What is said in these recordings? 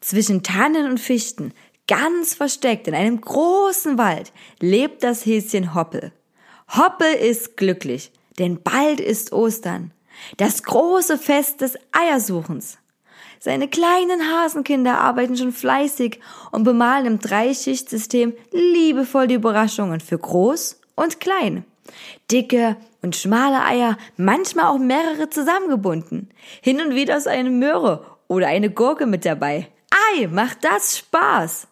Zwischen Tannen und Fichten, ganz versteckt in einem großen Wald, lebt das Häschen Hoppel. Hoppel ist glücklich, denn bald ist Ostern, das große Fest des Eiersuchens. Seine kleinen Hasenkinder arbeiten schon fleißig und bemalen im Dreischichtsystem liebevoll die Überraschungen für groß und klein. Dicke und schmale Eier, manchmal auch mehrere zusammengebunden. Hin und wieder ist eine Möhre oder eine Gurke mit dabei. Ei, macht das Spaß!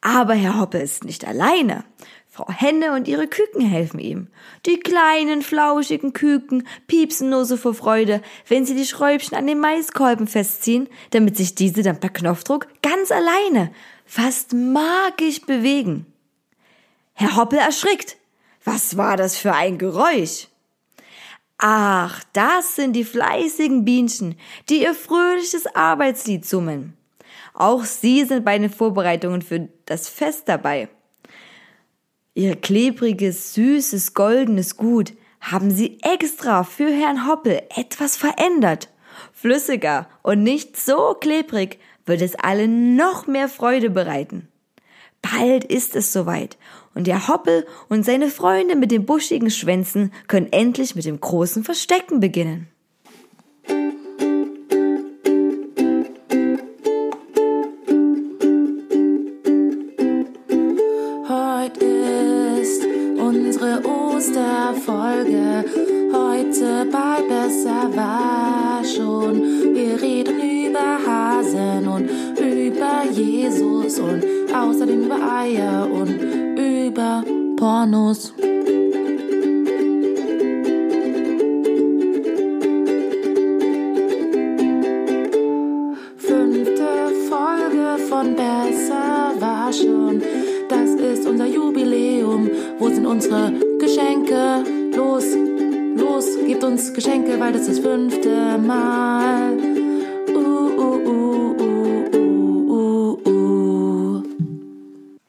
Aber Herr Hoppe ist nicht alleine. Frau Henne und ihre Küken helfen ihm. Die kleinen, flauschigen Küken piepsen nur so vor Freude, wenn sie die Schräubchen an den Maiskolben festziehen, damit sich diese dann per Knopfdruck ganz alleine, fast magisch bewegen. Herr Hoppel erschrickt. Was war das für ein Geräusch? Ach, das sind die fleißigen Bienchen, die ihr fröhliches Arbeitslied summen. Auch sie sind bei den Vorbereitungen für das Fest dabei. Ihr klebriges, süßes, goldenes Gut haben sie extra für Herrn Hoppel etwas verändert. Flüssiger und nicht so klebrig wird es allen noch mehr Freude bereiten. Bald ist es soweit und der Hoppel und seine Freunde mit den buschigen Schwänzen können endlich mit dem großen Verstecken beginnen. Folge. Heute bei Besser war schon. Wir reden über Hasen und über Jesus und außerdem über Eier und über Pornos. Fünfte Folge von Besser war schon. Das ist unser Jubiläum. Wo sind unsere uns Geschenke, weil das ist das fünfte Mal. Uh, uh, uh, uh, uh, uh, uh.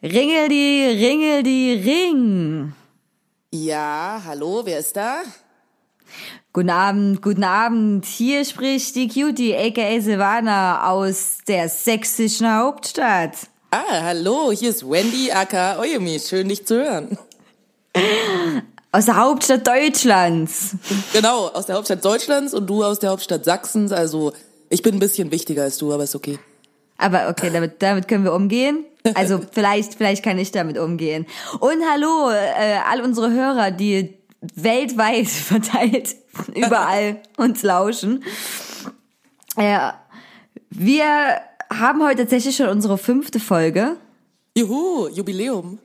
Ringel die, ringel die, ring. Ja, hallo, wer ist da? Guten Abend, guten Abend. Hier spricht die Cutie, aka Silvana aus der sächsischen Hauptstadt. Ah, hallo, hier ist Wendy aka Oyemi. Schön, dich zu hören. Aus der Hauptstadt Deutschlands. Genau, aus der Hauptstadt Deutschlands und du aus der Hauptstadt Sachsens. Also, ich bin ein bisschen wichtiger als du, aber ist okay. Aber okay, damit, damit können wir umgehen. Also vielleicht, vielleicht kann ich damit umgehen. Und hallo, äh, all unsere Hörer, die weltweit verteilt überall uns lauschen. Äh, wir haben heute tatsächlich schon unsere fünfte Folge. Juhu, Jubiläum.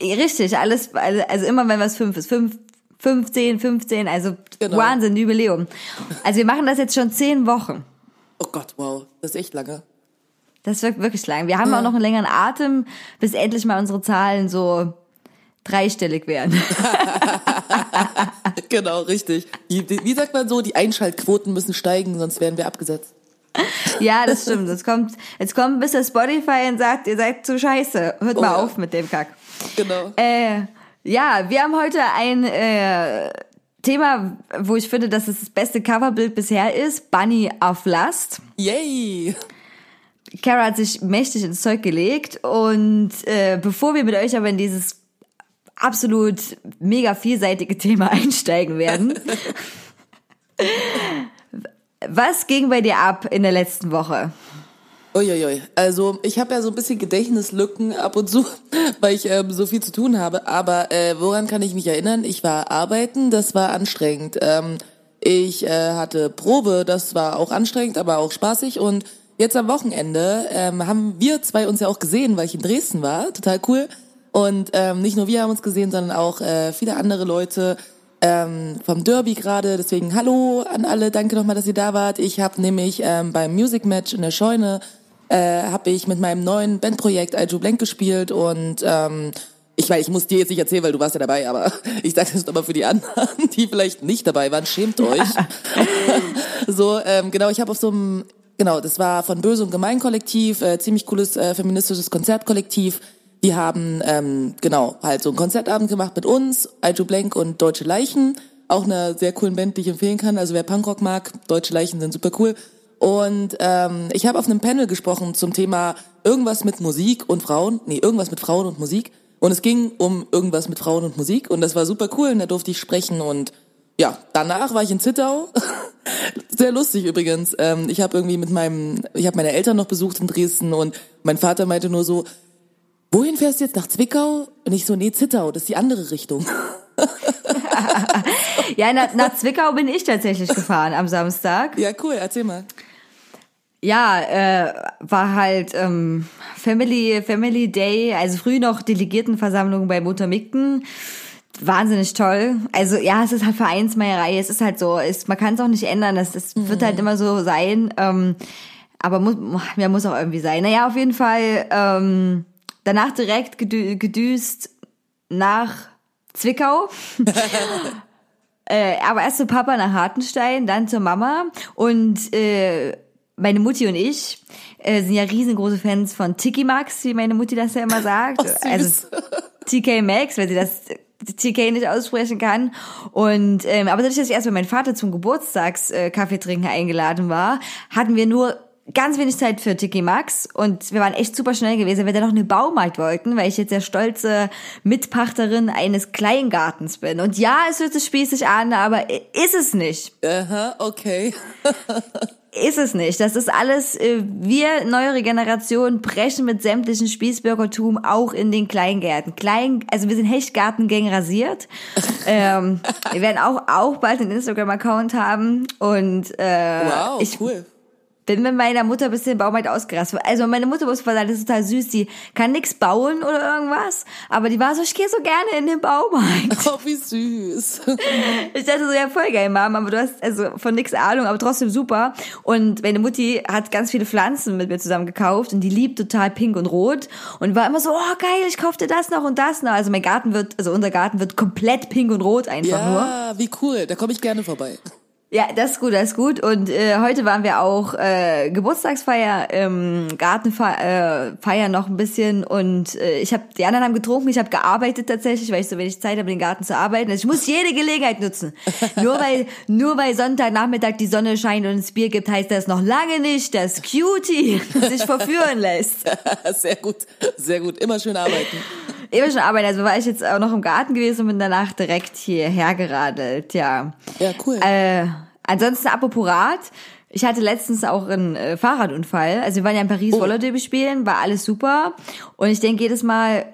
Richtig, alles, also, immer wenn was fünf ist, fünf, 15, 15, also Genau. Wahnsinn, Jubiläum. Also wir machen das jetzt schon zehn Wochen. Oh Gott, wow, das ist echt lange. Das wirkt wirklich lang. Wir haben auch noch einen längeren Atem, bis endlich mal unsere Zahlen so dreistellig werden. Genau, richtig. Die, die, wie sagt man so, die Einschaltquoten müssen steigen, sonst werden wir abgesetzt. ja, das stimmt. Es kommt, jetzt kommt bis der Spotify und sagt, ihr seid zu scheiße. Hört Oh mal ja. auf mit dem Kack. Genau. Äh, ja, wir haben heute ein äh, Thema, wo ich finde, dass es das beste Coverbild bisher ist. Bunny auf Last. Yay! Kara hat sich mächtig ins Zeug gelegt und äh, bevor wir mit euch aber in dieses absolut mega vielseitige Thema einsteigen werden, was ging bei dir ab in der letzten Woche? Uiuiui. Also ich habe ja so ein bisschen Gedächtnislücken ab und zu, weil ich ähm, so viel zu tun habe. Aber äh, woran kann ich mich erinnern? Ich war arbeiten, das war anstrengend. Ähm, ich äh, hatte Probe, das war auch anstrengend, aber auch spaßig. Und jetzt am Wochenende ähm, haben wir zwei uns ja auch gesehen, weil ich in Dresden war. Total cool. Und ähm, nicht nur wir haben uns gesehen, sondern auch äh, viele andere Leute ähm, vom Derby gerade. Deswegen hallo an alle, danke nochmal, dass ihr da wart. Ich habe nämlich ähm, beim Music Match in der Scheune äh, habe ich mit meinem neuen Bandprojekt Do Blank gespielt und ähm, ich meine, ich muss dir jetzt nicht erzählen, weil du warst ja dabei, aber ich sage das aber für die anderen, die vielleicht nicht dabei waren, schämt euch. so, ähm, genau, ich habe auf so einem, genau, das war von Böse und Gemein Kollektiv, äh, ziemlich cooles äh, feministisches Konzertkollektiv. Die haben, ähm, genau, halt so einen Konzertabend gemacht mit uns, Do Blank und Deutsche Leichen. Auch eine sehr coolen Band, die ich empfehlen kann. Also wer Punkrock mag, Deutsche Leichen sind super cool. Und ähm, ich habe auf einem Panel gesprochen zum Thema irgendwas mit Musik und Frauen. Nee, irgendwas mit Frauen und Musik. Und es ging um irgendwas mit Frauen und Musik. Und das war super cool. Und da durfte ich sprechen. Und ja, danach war ich in Zittau. Sehr lustig übrigens. Ähm, ich habe irgendwie mit meinem, ich habe meine Eltern noch besucht in Dresden. Und mein Vater meinte nur so, wohin fährst du jetzt? Nach Zwickau? Und ich so, nee, Zittau, das ist die andere Richtung. ja, nach, nach Zwickau bin ich tatsächlich gefahren am Samstag. Ja, cool, erzähl mal. Ja, äh, war halt ähm, Family Family Day, also früh noch Delegiertenversammlung bei Muttermikten. Wahnsinnig toll. Also ja, es ist halt Vereinsmeierei, es ist halt so, ist, man kann es auch nicht ändern, das, das mhm. wird halt immer so sein. Ähm, aber muss, ja, muss auch irgendwie sein. Naja, auf jeden Fall ähm, danach direkt gedü gedüst nach Zwickau. äh, aber erst zu Papa nach Hartenstein, dann zur Mama und äh, meine Mutti und ich äh, sind ja riesengroße Fans von Tiki Max, wie meine Mutti das ja immer sagt. Oh, also TK Max, weil sie das TK nicht aussprechen kann. Und ähm, aber dadurch, dass ich erst bei meinem Vater zum Geburtstags äh, trinken eingeladen war, hatten wir nur ganz wenig Zeit für Tiki Max und wir waren echt super schnell gewesen, weil wir dann noch einen Baumarkt wollten, weil ich jetzt der stolze Mitpachterin eines Kleingartens bin. Und ja, es hört sich spießig an, aber ist es nicht. Aha, okay. ist es nicht. Das ist alles, äh, wir, neuere Generation, brechen mit sämtlichen Spießbürgertum auch in den Kleingärten. Klein, also wir sind Hechtgartengang rasiert. ähm, wir werden auch, auch bald einen Instagram-Account haben und äh, wow, ich, cool bin mit meiner Mutter bis in den Baumarkt ausgerastet. Also meine Mutter muss sagen, das ist total süß. Die kann nix bauen oder irgendwas, aber die war so, ich gehe so gerne in den Baumarkt. Oh, wie süß. Ich dachte so, ja, voll geil, Mom, aber du hast also von nix Ahnung, aber trotzdem super. Und meine Mutti hat ganz viele Pflanzen mit mir zusammen gekauft und die liebt total pink und rot und war immer so, oh geil, ich kaufte das noch und das noch. Also mein Garten wird, also unser Garten wird komplett pink und rot einfach ja, nur. Ja, wie cool, da komme ich gerne vorbei. Ja, das ist gut, das ist gut. Und äh, heute waren wir auch äh, Geburtstagsfeier, ähm, Gartenfeier äh, noch ein bisschen und äh, ich habe die anderen haben getrunken, ich habe gearbeitet tatsächlich, weil ich so wenig Zeit habe, den Garten zu arbeiten. Also ich muss jede Gelegenheit nutzen. nur weil nur weil Sonntagnachmittag die Sonne scheint und es Bier gibt, heißt das noch lange nicht, dass Cutie sich verführen lässt. sehr gut, sehr gut. Immer schön arbeiten. Immer schon arbeiten. Also war ich jetzt auch noch im Garten gewesen und bin danach direkt hierher geradelt. Ja. Ja, cool. Äh, Ansonsten apropos Rad. Ich hatte letztens auch einen äh, Fahrradunfall. Also wir waren ja in Paris oh. Rollerderby spielen, war alles super. Und ich denke jedes Mal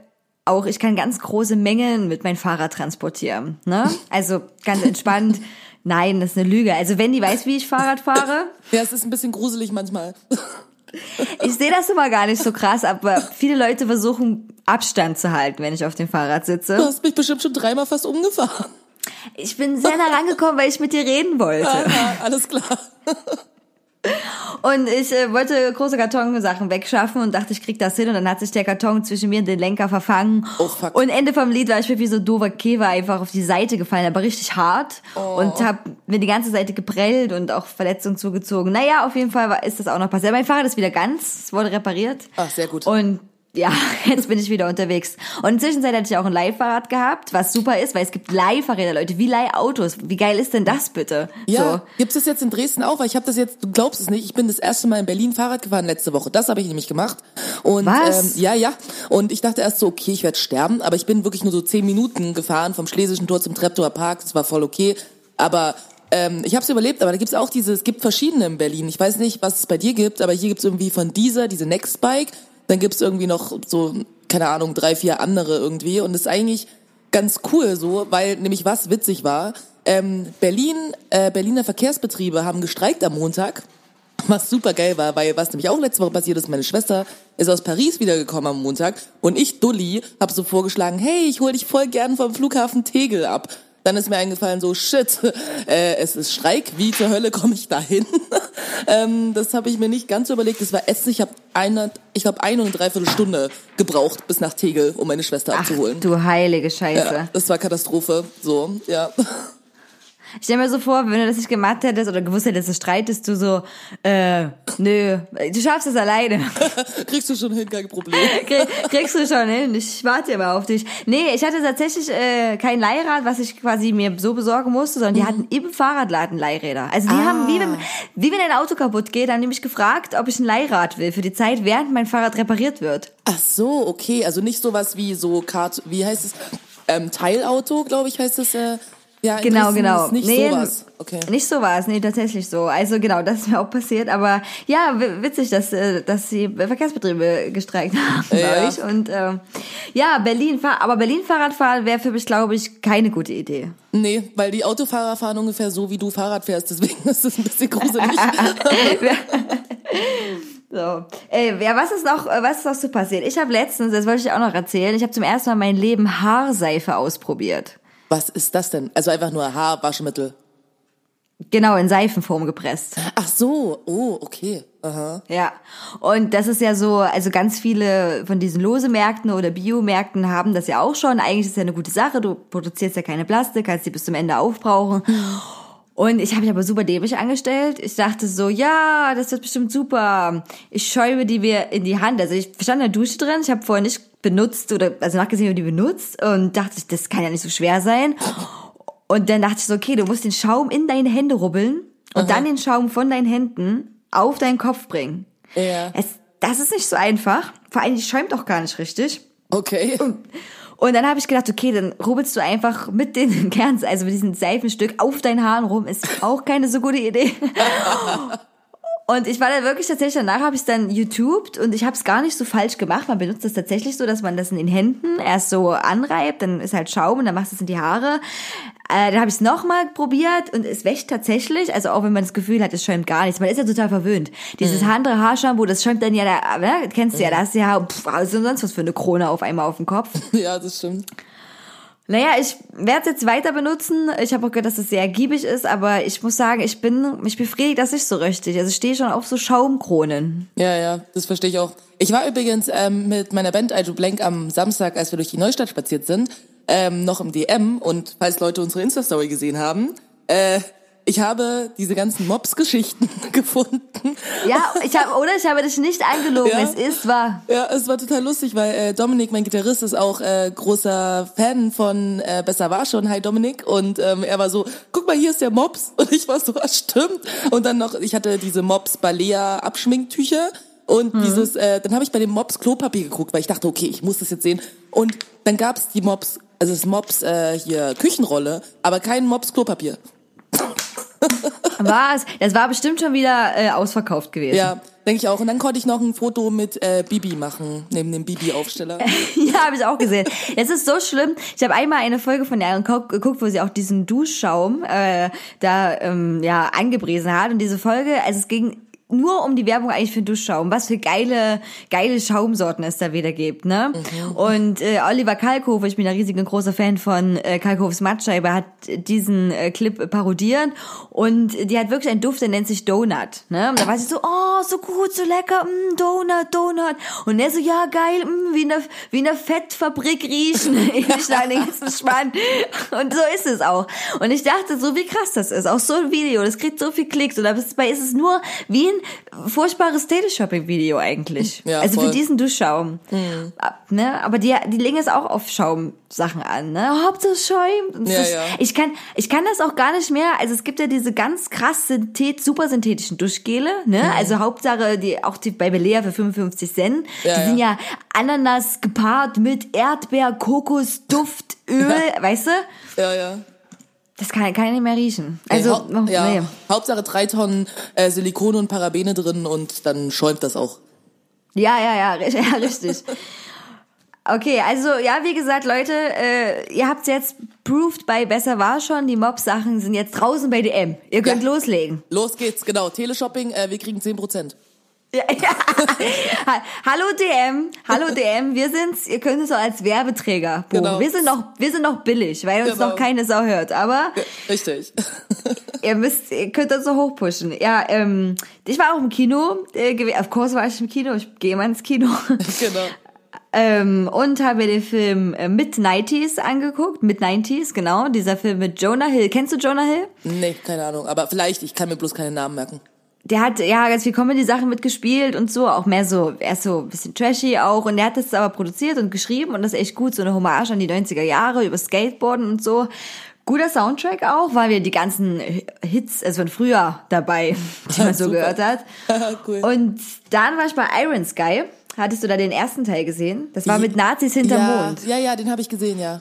auch, ich kann ganz große Mengen mit meinem Fahrrad transportieren. Ne? Also ganz entspannt. Nein, das ist eine Lüge. Also wenn die weiß, wie ich Fahrrad fahre. Ja, es ist ein bisschen gruselig manchmal. Ich sehe das immer gar nicht so krass, aber viele Leute versuchen Abstand zu halten, wenn ich auf dem Fahrrad sitze. Du hast mich bestimmt schon dreimal fast umgefahren. Ich bin sehr nah rangekommen, weil ich mit dir reden wollte. Aha, alles klar. Und ich äh, wollte große Kartonsachen wegschaffen und dachte, ich krieg das hin. Und dann hat sich der Karton zwischen mir und den Lenker verfangen. Oh, fuck. Und Ende vom Lied war ich wie so dover Käfer einfach auf die Seite gefallen, aber richtig hart. Oh. Und hab mir die ganze Seite geprellt und auch Verletzungen zugezogen. Naja, auf jeden Fall war, ist das auch noch passiert. Mein Fahrrad ist wieder ganz, es wurde repariert. Ach, sehr gut. Und ja, jetzt bin ich wieder unterwegs. Und in Zwischenzeit hatte ich auch ein Leihfahrrad gehabt, was super ist, weil es gibt Leihfahrräder, Leute, wie Leihautos. Wie geil ist denn das bitte? Ja, so. gibt es jetzt in Dresden auch, weil ich habe das jetzt, du glaubst es nicht, ich bin das erste Mal in Berlin Fahrrad gefahren letzte Woche. Das habe ich nämlich gemacht. Und was? Ähm, ja, ja. Und ich dachte erst so, okay, ich werde sterben, aber ich bin wirklich nur so zehn Minuten gefahren vom Schlesischen Tor zum Treptower Park. Das war voll okay. Aber ähm, ich habe es überlebt, aber da gibt's auch diese, es gibt verschiedene in Berlin. Ich weiß nicht, was es bei dir gibt, aber hier gibt's irgendwie von dieser, diese Nextbike. Dann gibt's irgendwie noch so keine Ahnung, drei, vier andere irgendwie. Und das ist eigentlich ganz cool so, weil nämlich was witzig war. Ähm, Berlin, äh, Berliner Verkehrsbetriebe haben gestreikt am Montag. Was super geil war, weil was nämlich auch letzte Woche passiert ist, meine Schwester ist aus Paris wiedergekommen am Montag und ich, Dulli, habe so vorgeschlagen, hey, ich hol dich voll gern vom Flughafen Tegel ab. Dann ist mir eingefallen, so shit, äh, es ist Streik, wie zur Hölle komme ich da hin? ähm, das habe ich mir nicht ganz so überlegt. Das war Essen. Ich habe eine, ich glaube eine und dreiviertel Stunde gebraucht bis nach Tegel, um meine Schwester Ach, abzuholen. Du heilige Scheiße. Ja, das war Katastrophe. So, ja. Ich stell mir so vor, wenn du das nicht gemacht hättest oder gewusst hättest, dass du streitest, du so, äh, nö, du schaffst es alleine. Kriegst du schon hin, kein Problem. Krieg, kriegst du schon hin, ich warte immer auf dich. Nee, ich hatte tatsächlich äh, kein Leihrad, was ich quasi mir so besorgen musste, sondern die hatten im Fahrradladen Leihräder. Also die Ah. haben, wie wenn, wie wenn ein Auto kaputt geht, haben die mich gefragt, ob ich ein Leihrad will für die Zeit, während mein Fahrrad repariert wird. Ach so, okay. Also nicht sowas wie so Kart, wie heißt es? Ähm, Teilauto, glaube ich, heißt es. Äh, ja, Genau, genau. Nicht nee, sowas. Okay. Nicht sowas, nee, tatsächlich so. Also genau, das ist mir auch passiert. Aber ja, witzig, dass, äh, dass die Verkehrsbetriebe gestreikt haben Ja. euch. Und ähm, ja, Berlin, aber Berlin Fahrradfahren wäre für mich, glaube ich, keine gute Idee. Nee, weil die Autofahrer fahren ungefähr so, wie du Fahrrad fährst. Deswegen ist es ein bisschen gruselig. So. Äh, ja, was ist noch, äh, was ist noch so passiert? Ich habe letztens, das wollte ich auch noch erzählen, ich habe zum ersten Mal mein Leben Haarseife ausprobiert. Was ist das denn? Also einfach nur Haarwaschmittel. Genau, in Seifenform gepresst. Ach so, oh, okay. Aha. Ja, und das ist ja so, also ganz viele von diesen Lose-Märkten oder Biomärkten haben das ja auch schon. Eigentlich ist es ja eine gute Sache, du produzierst ja keine Plastik, kannst die bis zum Ende aufbrauchen. Und ich habe mich aber super dämlich angestellt. Ich dachte so, ja, das wird bestimmt super. Ich schäume die mir in die Hand. Also ich stand in der Dusche drin, ich habe vorher nicht benutzt oder also nachgesehen, wie die benutzt und dachte, das kann ja nicht so schwer sein. Und dann dachte ich so, okay, du musst den Schaum in deine Hände rubbeln und dann den Schaum von deinen Händen auf deinen Kopf bringen. Ja. Es, das ist nicht so einfach. Vor allem, die schäumt auch gar nicht richtig. Okay. Und dann habe ich gedacht, okay, dann rubbelst du einfach mit den Kerns, also mit diesem Seifenstück auf deinen Haaren rum. Ist auch keine so gute Idee. Und ich war dann wirklich tatsächlich, danach habe ich es dann YouTubed und ich habe es gar nicht so falsch gemacht. Man benutzt das tatsächlich so, dass man das in den Händen erst so anreibt, dann ist halt Schaum und dann machst du es in die Haare. Äh, dann habe ich es nochmal probiert und es wäscht tatsächlich, also auch wenn man das Gefühl hat, es schäumt gar nichts. Man ist ja total verwöhnt. Dieses andere Haarshampoo, das schäumt dann ja, da, ne? kennst du ja, da hast du ja pff, also sonst was für eine Krone auf einmal auf dem Kopf. Ja, das stimmt. Naja, ich werde es jetzt weiter benutzen. Ich habe auch gehört, dass es sehr ergiebig ist, aber ich muss sagen, ich bin, mich befriedigt das nicht so richtig. Also ich stehe schon auf so Schaumkronen. Ja, ja, das verstehe ich auch. Ich war übrigens ähm, mit meiner Band Aljo Blank am Samstag, als wir durch die Neustadt spaziert sind, ähm, noch im DM und falls Leute unsere Insta-Story gesehen haben, äh, ich habe diese ganzen Mobs-Geschichten gefunden. Ja, ich habe, oder ich habe dich nicht angelogen. Ja. Es ist wahr. Ja, es war total lustig, weil äh, Dominik, mein Gitarrist, ist auch äh, großer Fan von äh, Besser war schon. Hi Dominik. Und ähm, er war so, guck mal, hier ist der Mops. Und ich war so, was stimmt? Und dann noch, ich hatte diese Mops Balea Abschminktücher. Und dieses, äh, dann habe ich bei dem Mops Klopapier geguckt, weil ich dachte, okay, ich muss das jetzt sehen. Und dann gab's die Mops, also das Mops äh, hier Küchenrolle, aber kein Mops Klopapier. Was? Das war bestimmt schon wieder äh, ausverkauft gewesen. Ja, denke ich auch. Und dann konnte ich noch ein Foto mit äh, Bibi machen, neben dem Bibi-Aufsteller. Ja, habe ich auch gesehen. Es ist so schlimm. Ich habe einmal eine Folge von der geguckt, wo sie auch diesen Duschschaum äh, da ähm, ja angepriesen hat. Und diese Folge, also es ging nur um die Werbung eigentlich für Duschschaum, was für geile, geile Schaumsorten es da wieder gibt, ne? Und äh, Oliver Kalkofe, ich bin ein riesiger großer Fan von äh, Kalkofes Mattscheibe, hat diesen äh, Clip parodiert und die hat wirklich einen Duft, der nennt sich Donut, ne? Und da war sie so, oh, so gut, so lecker, mm, Donut, Donut. Und er so, ja, geil, mm, wie in der, wie in der Fettfabrik riechen. ich schlage den ganzen Spann. Und so ist es auch. Und ich dachte so, wie krass das ist. Auch so ein Video, das kriegt so viel Klicks. Und dabei ist es nur wie ein furchtbares Daily-Shopping-Video eigentlich. Ja, also voll. für diesen Duschschaum. Ab- Ne? Aber die, die legen es auch auf Schaumsachen an. Ne? Hauptsache. Und Ja, ja. Ich, kann, ich kann das auch gar nicht mehr. Also es gibt ja diese ganz krass synthet, super synthetischen Duschgele. Ne? Also Hauptsache, die, auch die bei Belea für 55 Cent. Ja, die sind ja Ananas gepaart mit Erdbeer, Kokos, Duft, Öl. Weißt du? Ja, ja. Das kann, kann ich nicht mehr riechen. Also, Hau- noch, ja, nee. Hauptsache drei Tonnen äh, Silikon und Parabene drin und dann schäumt das auch. Ja, ja, ja, ja richtig. Okay, also ja, wie gesagt, Leute, äh, ihr habt's jetzt proved bei Besser war schon. Die Mob-Sachen sind jetzt draußen bei DM. Ihr könnt Ja. loslegen. Los geht's, genau. Teleshopping, äh, wir kriegen 10%. Ja, ja. Ha- Hallo DM, hallo DM, wir sind's. Ihr könnt es auch als Werbeträger buchen. Genau. Wir sind noch, wir sind noch billig, weil uns Genau. noch keine Sau hört. Aber Ja, richtig. ihr müsst, ihr könnt uns so hochpushen. Ja, ähm, ich war auch im Kino. Äh, of course war ich im Kino. Ich gehe immer ins Kino. genau. Ähm, und habe mir den Film äh, Mid-90s angeguckt. Mid-90s, genau. Dieser Film mit Jonah Hill. Kennst du Jonah Hill? Nee, keine Ahnung. Aber vielleicht, ich kann mir bloß keine Namen merken. Der hat ja ganz viel Comedy-Sachen mitgespielt und so, auch mehr so, er ist so ein bisschen trashy auch. Und der hat das aber produziert und geschrieben und das ist echt gut, so eine Hommage an die 90er Jahre über Skateboarden und so. Guter Soundtrack auch, weil wir die ganzen Hits, also von früher dabei, die man so Super. gehört hat. cool. Und dann war ich bei Iron Sky. Hattest du da den ersten Teil gesehen? Das war mit Nazis hinterm ja, Mond. Ja, ja, den habe ich gesehen, ja.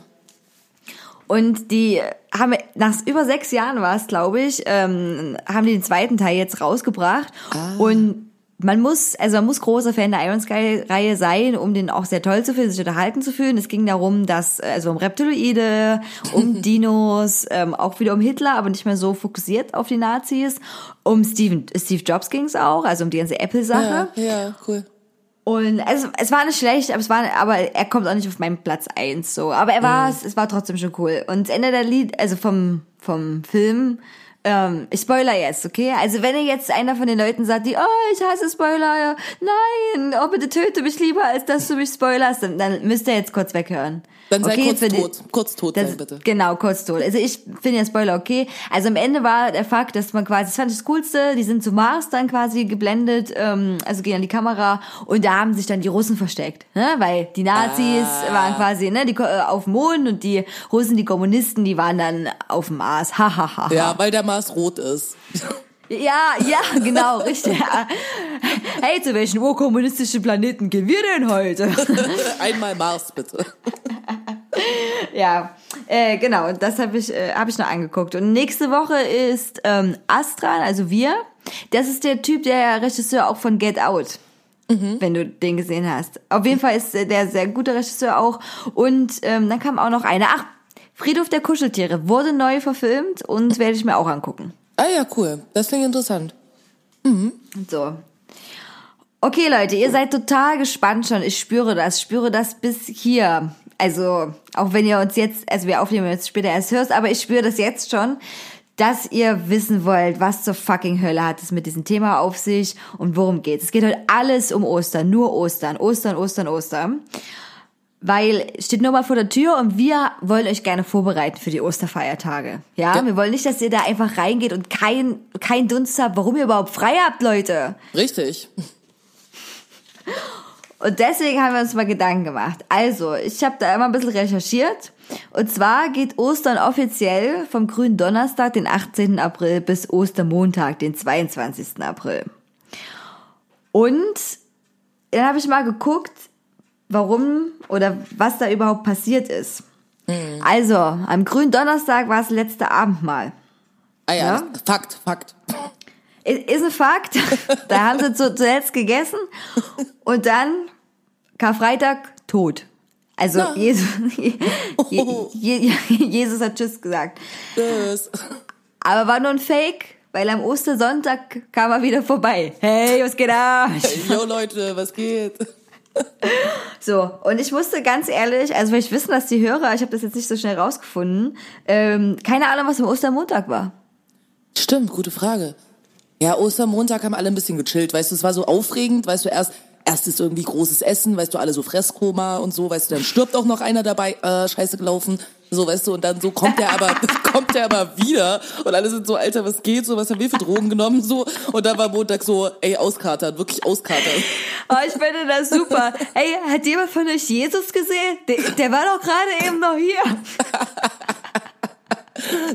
Und die haben nach über sechs Jahren war es, glaube ich, ähm, haben die den zweiten Teil jetzt rausgebracht. Und man muss, also man muss großer Fan der Iron Sky Reihe sein, um den auch sehr toll zu finden, sich unterhalten zu fühlen. Es ging darum, dass, also um Reptiloide, um Dinos, ähm, auch wieder um Hitler, aber nicht mehr so fokussiert auf die Nazis. Um Steven, Steve Jobs ging es auch, also um die ganze Apple-Sache. Ja, ja, cool. Und also, es war nicht schlecht, aber es war, aber er kommt auch nicht auf meinen Platz eins so. Aber er war, es, es war trotzdem schon cool. Und das Ende der Lied, also vom, vom Film, ähm, ich spoiler jetzt, okay? Also wenn ihr jetzt einer von den Leuten sagt, die, oh, ich hasse Spoiler, nein, oh, bitte töte mich lieber, als dass du mich spoilerst, dann, dann müsst ihr jetzt kurz weghören. Dann sei okay, kurz die- tot. Kurz tot das, sein, bitte. Genau, kurz tot. Also ich finde ja Spoiler okay. Also am Ende war der Fakt, dass man quasi, das fand ich das Coolste, die sind zu Mars dann quasi geblendet, ähm, also gehen an die Kamera und da haben sich dann die Russen versteckt, ne? weil die Nazis Ah. waren quasi ne, die, äh, auf dem Mond und die Russen, die Kommunisten, die waren dann auf dem Mars. Hahaha. Ja, weil der Mars rot ist. ja, ja, genau, richtig. hey, zu welchen urkommunistischen Planeten gehen wir denn heute? Einmal Mars, bitte. Ja, äh, genau, das habe ich, äh, hab ich noch angeguckt. Und nächste Woche ist ähm, Astran, also wir. Das ist der Typ, der Regisseur auch von Get Out. Wenn du den gesehen hast. Auf jeden Fall ist äh, der sehr gute Regisseur auch. Und ähm, dann kam auch noch einer. Ach, Friedhof der Kuscheltiere wurde neu verfilmt und werde ich mir auch angucken. Ah ja, cool. Das klingt interessant. So. Okay, Leute, ihr seid total gespannt schon. Ich spüre das, spüre das bis hier. Also, auch wenn ihr uns jetzt, also wir aufnehmen jetzt später erst hörst, aber ich spüre das jetzt schon, dass ihr wissen wollt, was zur fucking Hölle hat es mit diesem Thema auf sich und worum geht. Es geht heute alles um Ostern, nur Ostern, Ostern, Ostern, Ostern. Weil steht nur mal vor der Tür und wir wollen euch gerne vorbereiten für die Osterfeiertage. Ja, Ja. wir wollen nicht, dass ihr da einfach reingeht und kein, kein Dunst habt, warum ihr überhaupt frei habt, Leute. Richtig. Und deswegen haben wir uns mal Gedanken gemacht. Also, ich habe da immer ein bisschen recherchiert. Und zwar geht Ostern offiziell vom grünen Donnerstag, den 18. April, bis Ostermontag, den 22. April. Und dann habe ich mal geguckt, warum oder was da überhaupt passiert ist. Also, am grünen Donnerstag war es letzte Abendmahl. Ah ja, Ja? das- Fakt, Fakt. Ist ist ein Fakt. Da haben sie zu, zuletzt gegessen und dann Karfreitag tot. Also Ja. Jesus, Je, Je, Jesus hat Tschüss gesagt. Das. Aber war nur ein Fake, weil am Ostersonntag kam er wieder vorbei. Hey, was geht ab? Jo Leute, was geht? So, und ich musste ganz ehrlich, also ich wissen, dass die Hörer, ich habe das jetzt nicht so schnell rausgefunden, ähm, keine Ahnung, was am Ostermontag war. Stimmt, gute Frage. Ja, Ostermontag haben alle ein bisschen gechillt, weißt du, es war so aufregend, weißt du, erst erst ist irgendwie großes Essen, weißt du, alle so Fresskoma und so, weißt du, dann stirbt auch noch einer dabei, äh, scheiße gelaufen, so, weißt du, und dann so kommt der aber, kommt der aber wieder und alle sind so, Alter, was geht, so, was haben wir für Drogen genommen, so, und dann war Montag so, ey, auskatern, wirklich auskatern. Oh, ich finde das super. Hey, hat jemand von euch Jesus gesehen? Der, der war doch gerade eben noch hier.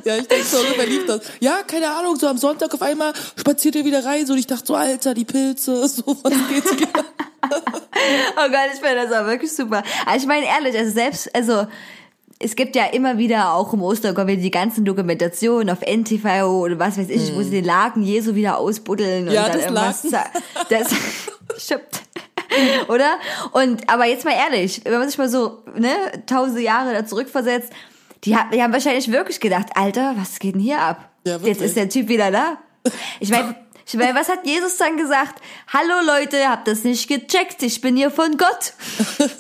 Ja, ich denke so, wer liebt das? Ja, keine Ahnung, so am Sonntag auf einmal spaziert er wieder rein, so, und ich dachte so, Alter, die Pilze, so, was geht hier? Oh Gott, ich finde das auch wirklich super. Aber ich meine ehrlich, also selbst, also es gibt ja immer wieder auch im Ostergott wieder die ganzen Dokumentationen auf NTV oder was weiß ich, wo sie den Laken Jesu wieder ausbuddeln und Ja, dann das irgendwas. Das stimmt. Oder? Und aber jetzt mal ehrlich, wenn man sich mal so ne tausende Jahre da zurückversetzt, die, die haben wahrscheinlich wirklich gedacht, Alter, was geht denn hier ab? Ja, Jetzt ist der Typ wieder da. Ich meine, ich meine, was hat Jesus dann gesagt? Hallo Leute, habt das nicht gecheckt? Ich bin hier von Gott.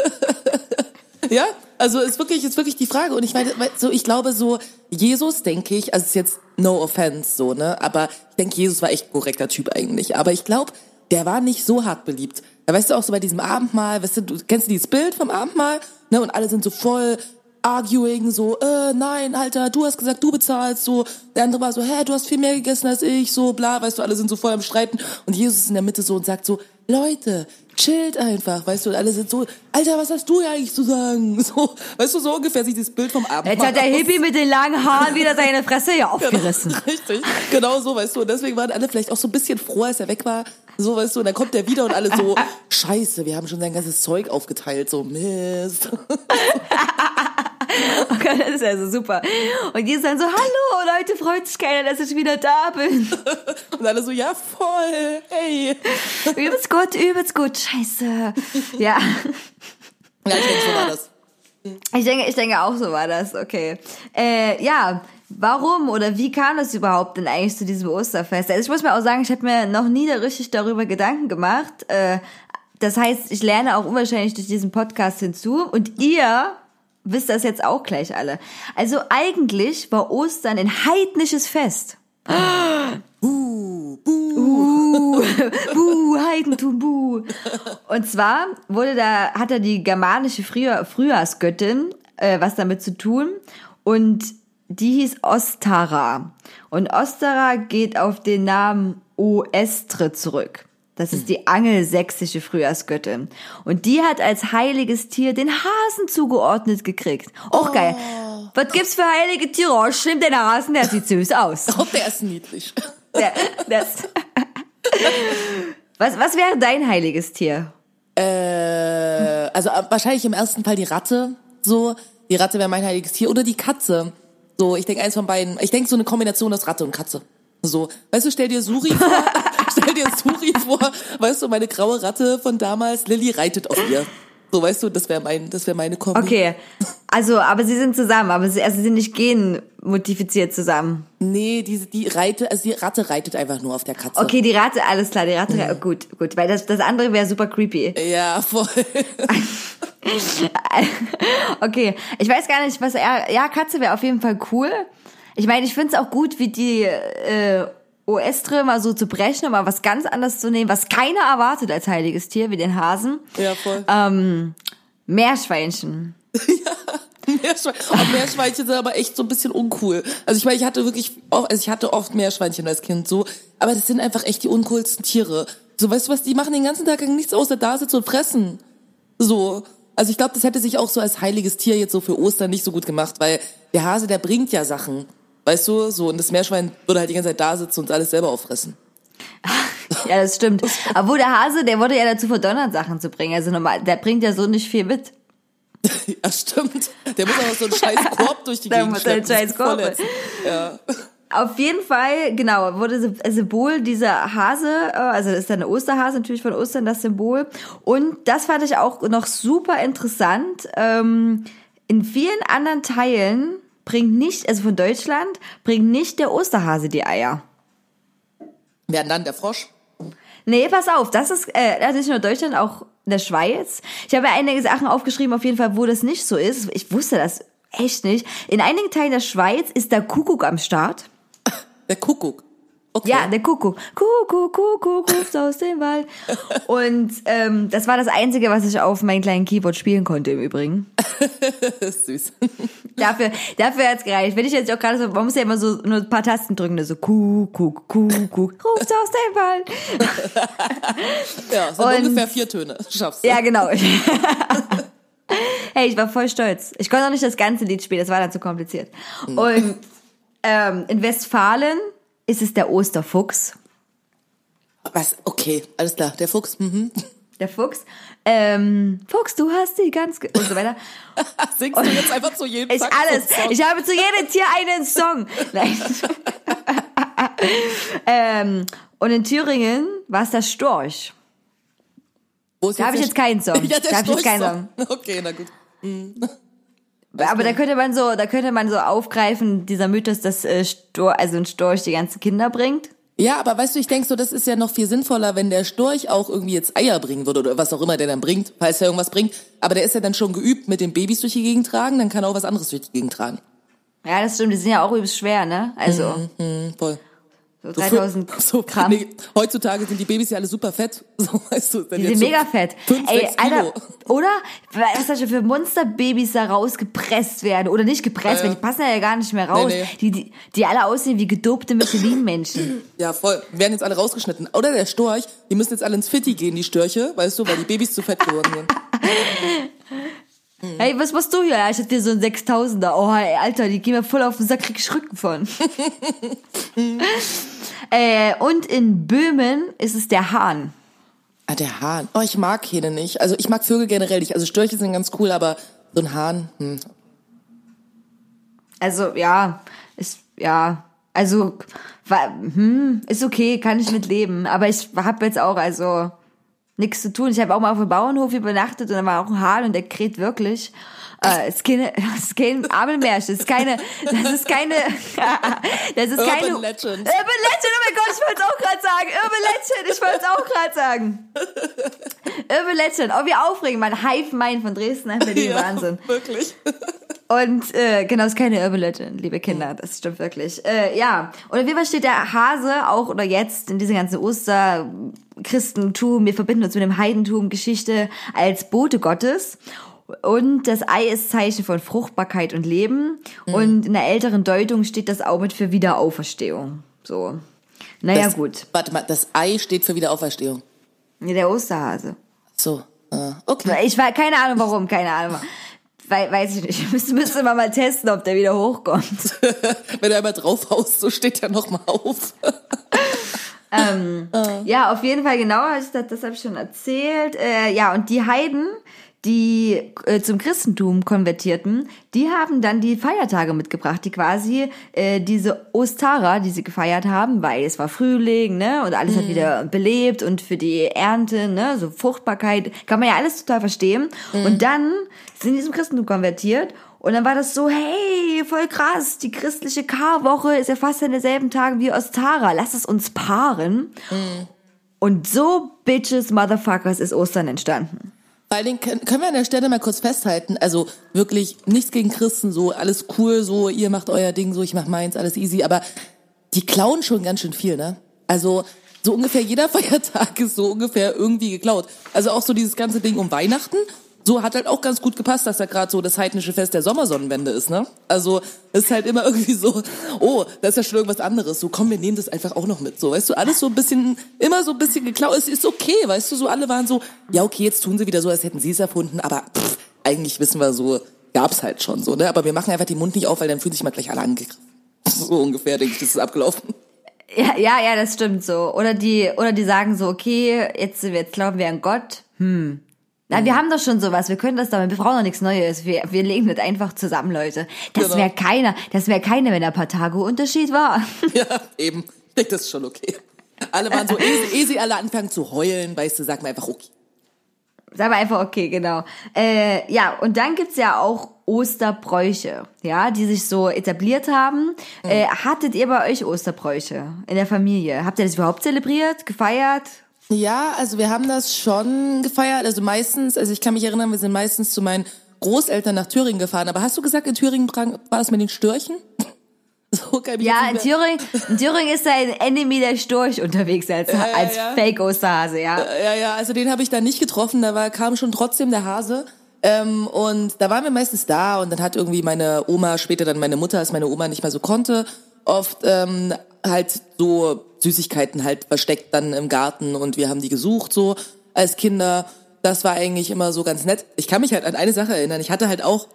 Ja, also ist wirklich, ist wirklich die Frage. Und ich meine, so, ich glaube so, Jesus, denke ich, also ist jetzt no offense, so, ne, aber ich denke, Jesus war echt ein korrekter Typ eigentlich. Aber ich glaube, der war nicht so hart beliebt. Da weißt du auch so bei diesem Abendmahl, weißt du, du kennst du dieses Bild vom Abendmahl, ne? Und alle sind so voll arguing, so, äh, nein, Alter, du hast gesagt, du bezahlst, so. Der andere war so, hä, du hast viel mehr gegessen als ich, so, bla, weißt du, alle sind so voll am Streiten. Und Jesus ist in der Mitte so und sagt so, Leute, chillt einfach, weißt du, und alle sind so, Alter, was hast du ja eigentlich zu sagen? So, weißt du, so ungefähr sieht dieses Bild vom Abendmahl Jetzt hat der aus. Hippie mit den langen Haaren wieder seine Fresse hier aufgerissen. Richtig, genau so, weißt du. Und deswegen waren alle vielleicht auch so ein bisschen froh, als er weg war. So, weißt du, und dann kommt er wieder und alle so, scheiße, wir haben schon sein ganzes Zeug aufgeteilt, so Mist. Oh Gott, das ist ja so super. Und Jesus dann so, hallo Leute, freut sich keiner, dass ich wieder da bin. Und alle so, ja, voll, hey. Übelst gut, übelst gut, scheiße. Ja, Ja, ich denke, so war das. ich denke, ich denke auch so war das, okay. Äh, ja, warum oder wie kam es überhaupt denn eigentlich zu diesem Osterfest? Also ich muss mir auch sagen, ich habe mir noch nie da richtig darüber Gedanken gemacht. Äh, das heißt, ich lerne auch unwahrscheinlich durch diesen Podcast hinzu und ihr wisst das jetzt auch gleich alle. Also eigentlich war Ostern ein heidnisches Fest. Buh, buh. Buh, buh, Heidentum, buh. Und zwar wurde da, hat er die germanische Frühjahr, Frühjahrsgöttin äh, was damit zu tun und die hieß Ostara. Und Ostara geht auf den Namen Oestre zurück. Das ist die angelsächsische Frühjahrsgöttin. Und die hat als heiliges Tier den Hasen zugeordnet gekriegt. Auch geil. Was gibt's für heilige Tiere? Oh, stimmt, der Hasen, der sieht süß aus. Oh, der ist niedlich. Der, das. Was, was wäre dein heiliges Tier? Äh, also äh, wahrscheinlich im ersten Fall die Ratte, so. Die Ratte wäre mein heiliges Tier. Oder die Katze. So, ich denke eins von beiden. Ich denke so eine Kombination aus Ratte und Katze. So, weißt du, stell dir Suri vor, stell dir Suri vor, weißt du, meine graue Ratte von damals, Lilly reitet auf ihr. So, weißt du, das wäre mein, das wäre meine Kombi. Okay, also, aber sie sind zusammen, aber sie, also sie sind nicht genmodifiziert zusammen. Nee, die, die reitet, also die Ratte reitet einfach nur auf der Katze. Okay, die Ratte, alles klar, die Ratte, oh, gut, gut, weil das, das andere wäre super creepy. Ja, voll. Okay, ich weiß gar nicht, was er, ja, Katze wäre auf jeden Fall cool. Ich meine, ich finde es auch gut, wie die äh, Oestre mal so zu brechen und mal was ganz anderes zu nehmen, was keiner erwartet als heiliges Tier, wie den Hasen. Ja, voll. Ähm, Meerschweinchen. Meerschwein oh, Meerschweinchen sind aber echt so ein bisschen uncool. Also ich meine, ich hatte wirklich, oft, also ich hatte oft Meerschweinchen als Kind so, aber das sind einfach echt die uncoolsten Tiere. So, weißt du was, die machen den ganzen Tag nichts außer da sitzen und fressen. So. Also ich glaube, das hätte sich auch so als heiliges Tier jetzt so für Ostern nicht so gut gemacht, weil der Hase, der bringt ja Sachen. Weißt du, so, und das Meerschwein würde halt die ganze Zeit da sitzen und alles selber auffressen. Ja, das stimmt. Obwohl der Hase, der wurde ja dazu verdonnert, Sachen zu bringen. Also normal, der bringt ja so nicht viel mit. ja, stimmt. Der muss auch so einen scheiß Korb durch die Gegend muss schleppen. scheiß Korb. Ja. Auf jeden Fall, genau, wurde Sy- Symbol dieser Hase, äh, also das ist dann eine Osterhase natürlich von Ostern das Symbol. Und das fand ich auch noch super interessant. Ähm, in vielen anderen Teilen bringt nicht, also von Deutschland, bringt nicht der Osterhase die Eier. Wer dann der Frosch? Nee, pass auf, das ist äh, das ist nicht nur Deutschland, auch in der Schweiz. Ich habe ja einige Sachen aufgeschrieben, auf jeden Fall, wo das nicht so ist. Ich wusste das echt nicht. In einigen Teilen der Schweiz ist der Kuckuck am Start. Der Kuckuck. Okay. Ja, der Kuckuck. Kuckuck, Kuckuck, ruft aus dem Wald. Und ähm, das war das Einzige, was ich auf meinem kleinen Keyboard spielen konnte im Übrigen. Süß. Dafür, dafür hat's gereicht. Wenn ich jetzt auch gerade so, man muss ja immer so nur ein paar Tasten drücken, ne, so Kuckuck, Kuckuck, ruft aus dem Wald. Ja, es sind Und- ungefähr vier Töne. Schaffst du. Ja, genau. hey, ich war voll stolz. Ich konnte auch nicht das ganze Lied spielen, das war dann zu kompliziert. Und ähm, in Westfalen ist es der Osterfuchs. Was? Okay, alles klar. Der Fuchs. Mhm. Der Fuchs. Ähm, Fuchs, du hast die ganz... Und so weiter. Singst du jetzt einfach zu jedem Ist Tag alles. Ich habe zu jedem Tier einen Song. Nein. ähm, und in Thüringen war es der Storch. Wo ist Da habe ich jetzt keinen Song. Ja, da habe ich jetzt keinen. Song. Okay, na gut. Aber da könnte man so, da könnte man so aufgreifen, dieser Mythos, dass äh, Stor also ein Storch die ganzen Kinder bringt. Ja, aber weißt du, ich denk so, das ist ja noch viel sinnvoller, wenn der Storch auch irgendwie jetzt Eier bringen würde oder was auch immer der dann bringt, falls er irgendwas bringt. Aber der ist ja dann schon geübt mit den Babys durch die Gegend tragen, dann kann er auch was anderes durch die Gegend tragen. Ja, das stimmt. Die sind ja auch übelst schwer, ne? Also, Hm, voll. So 3000 so, Gramm. Nee, heutzutage sind die Babys ja alle super fett. So, weißt du, Die sind mega fett. Fünf, Ey. Alter, oder? Was da schon für Monsterbabys da rausgepresst werden. Oder nicht gepresst, Ja, weil die passen ja gar nicht mehr raus. Nee, nee. Die, die, die alle aussehen wie gedopte Michelin-Menschen. Ja, voll. Werden jetzt alle rausgeschnitten. Oder der Storch, die müssen jetzt alle ins Fitti gehen, die Störche, weißt du, weil die Babys zu fett geworden sind. Hey, was machst du hier? Ja, ich hatte dir so ein 6000er. Oh, ey, Alter, die gehen mir voll auf den Sack, krieg ich Rücken von. äh, und in Böhmen ist es der Hahn. Ah, der Hahn. Oh, ich mag Hähne nicht. Also ich mag Vögel generell nicht. Also Störche sind ganz cool, aber so ein Hahn, hm. Also, ja, ist, ja, also, war, hm, ist okay, kann ich mit leben. Aber ich hab jetzt auch, also, nichts zu tun. Ich habe auch mal auf dem Bauernhof übernachtet und da war auch ein Hahn und der kräht wirklich. Äh, es ist keine, es ist kein Amelmärchen, es ist keine, das ist keine, das ist Urban keine. Legend. Urban Legend, oh mein Gott, ich wollte es auch gerade sagen. Urban Legend, ich wollte es auch gerade sagen. Urban Legend, oh wie aufregend, mein Hive Mind von Dresden, einfach die Wahnsinn. wirklich. Und äh, genau, ist keine Urban Legend, liebe Kinder, das stimmt wirklich. Äh, ja, und Fall steht der Hase auch oder jetzt in dieser ganzen Oster Christentum, wir verbinden uns mit dem Heidentum Geschichte als Bote Gottes. Und das Ei ist Zeichen von Fruchtbarkeit und Leben. Und in der älteren Deutung steht das auch mit für Wiederauferstehung. So. Naja, das, gut. Warte mal, das Ei steht für Wiederauferstehung. Nee, der Osterhase. So, äh, okay. Ich war keine Ahnung warum, keine Ahnung. Wei- weiß ich nicht. Müsste, müsste man mal testen, ob der wieder hochkommt. Wenn du einmal draufhaust, so steht er noch mal auf. Ja, auf jeden Fall genau, das, das habe ich schon erzählt. Äh, ja, und die Heiden, die äh, zum Christentum konvertierten, die haben dann die Feiertage mitgebracht, die quasi äh, diese Ostara, die sie gefeiert haben, weil es war Frühling, ne, und alles hat wieder belebt und für die Ernte, ne, so Fruchtbarkeit, kann man ja alles total verstehen. Und dann sind die zum Christentum konvertiert und dann war das so, hey, voll krass, die christliche Karwoche ist ja fast an derselben Tag wie Ostara, lass es uns paaren. Und so, Bitches, Motherfuckers, ist Ostern entstanden. Vor allen Dingen können können wir an der Stelle mal kurz festhalten, also wirklich nichts gegen Christen, so alles cool, so ihr macht euer Ding, so ich mach meins, alles easy, aber die klauen schon ganz schön viel, ne? Also so ungefähr jeder Feiertag ist so ungefähr irgendwie geklaut. Also auch so dieses ganze Ding um Weihnachten, so hat halt auch ganz gut gepasst, dass da gerade so das heidnische Fest der Sommersonnenwende ist, ne? Also ist halt immer irgendwie so, oh, das ist ja schon irgendwas anderes. So komm, wir nehmen das einfach auch noch mit. So, weißt du, alles so ein bisschen, immer so ein bisschen geklaut. Es ist okay, weißt du, so alle waren so, ja okay, jetzt tun sie wieder so, als hätten sie es erfunden, aber pff, eigentlich wissen wir so, gab's halt schon so, ne? Aber wir machen einfach den Mund nicht auf, weil dann fühlen sich mal gleich alle angegriffen. So ungefähr, denke ich, das ist abgelaufen. Ja, ja, ja, das stimmt so. Oder die, oder die sagen so, okay, jetzt, jetzt glauben wir an Gott. Hm. Na, wir haben doch schon sowas, wir können das damit, wir brauchen doch nichts Neues, wir, wir legen das einfach zusammen, Leute. Das Genau. wäre keiner, das wäre keiner, wenn der paar Tage Unterschied war. Ja, eben. Ich denke, das ist schon okay. Alle waren so, ehe sie alle anfangen zu heulen, weißt du, sag mal einfach okay. Sagen wir einfach okay, genau. Äh, ja, und dann gibt's ja auch Osterbräuche, ja, die sich so etabliert haben. Äh, hattet ihr bei euch Osterbräuche in der Familie? Habt ihr das überhaupt zelebriert, gefeiert? Ja, also wir haben das schon gefeiert. Also meistens, also ich kann mich erinnern, wir sind meistens zu meinen Großeltern nach Thüringen gefahren. Aber hast du gesagt, in Thüringen war das mit den Störchen? So kann ich Ja, in Thüringen, in Thüringen ist ein Enemy der Storch unterwegs als, ja, als ja. Fake-Osterhase, ja. Ja, ja, also den habe ich da nicht getroffen. Da war, kam schon trotzdem der Hase. Ähm, und da waren wir meistens da und dann hat irgendwie meine Oma, später dann meine Mutter, als meine Oma nicht mehr so konnte, oft ähm, halt so Süßigkeiten halt versteckt dann im Garten und wir haben die gesucht so als Kinder. Das war eigentlich immer so ganz nett. Ich kann mich halt an eine Sache erinnern. Ich hatte halt auch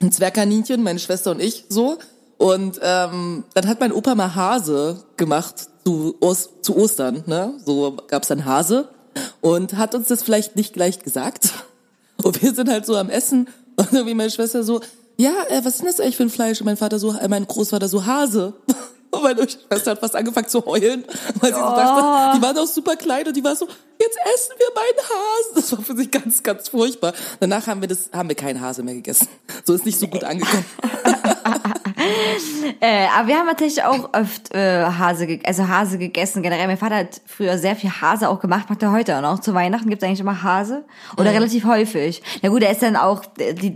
ein Zwergkaninchen, meine Schwester und ich so. Und ähm, dann hat mein Opa mal Hase gemacht zu, Os zu Ostern. Ne? So gab's dann Hase und hat uns das vielleicht nicht gleich gesagt. Und wir sind halt so am Essen und irgendwie meine Schwester so, ja, äh, was ist denn das eigentlich für ein Fleisch? Und mein Vater so, äh, mein Großvater so Hase. Und meine Schwester hat fast angefangen zu heulen, weil sie so dachte, die waren auch super klein und die war so, jetzt essen wir meinen Hasen. Das war für sie ganz, ganz furchtbar. Danach haben wir das, haben wir keinen Hase mehr gegessen. So ist nicht so gut angekommen. äh, aber wir haben natürlich auch oft äh, Hase, also Hase gegessen. Generell, mein Vater hat früher sehr viel Hase auch gemacht, macht er heute auch noch. Zu Weihnachten gibt's eigentlich immer Hase. Oder mhm. relativ häufig. Na gut, er ist dann auch, die,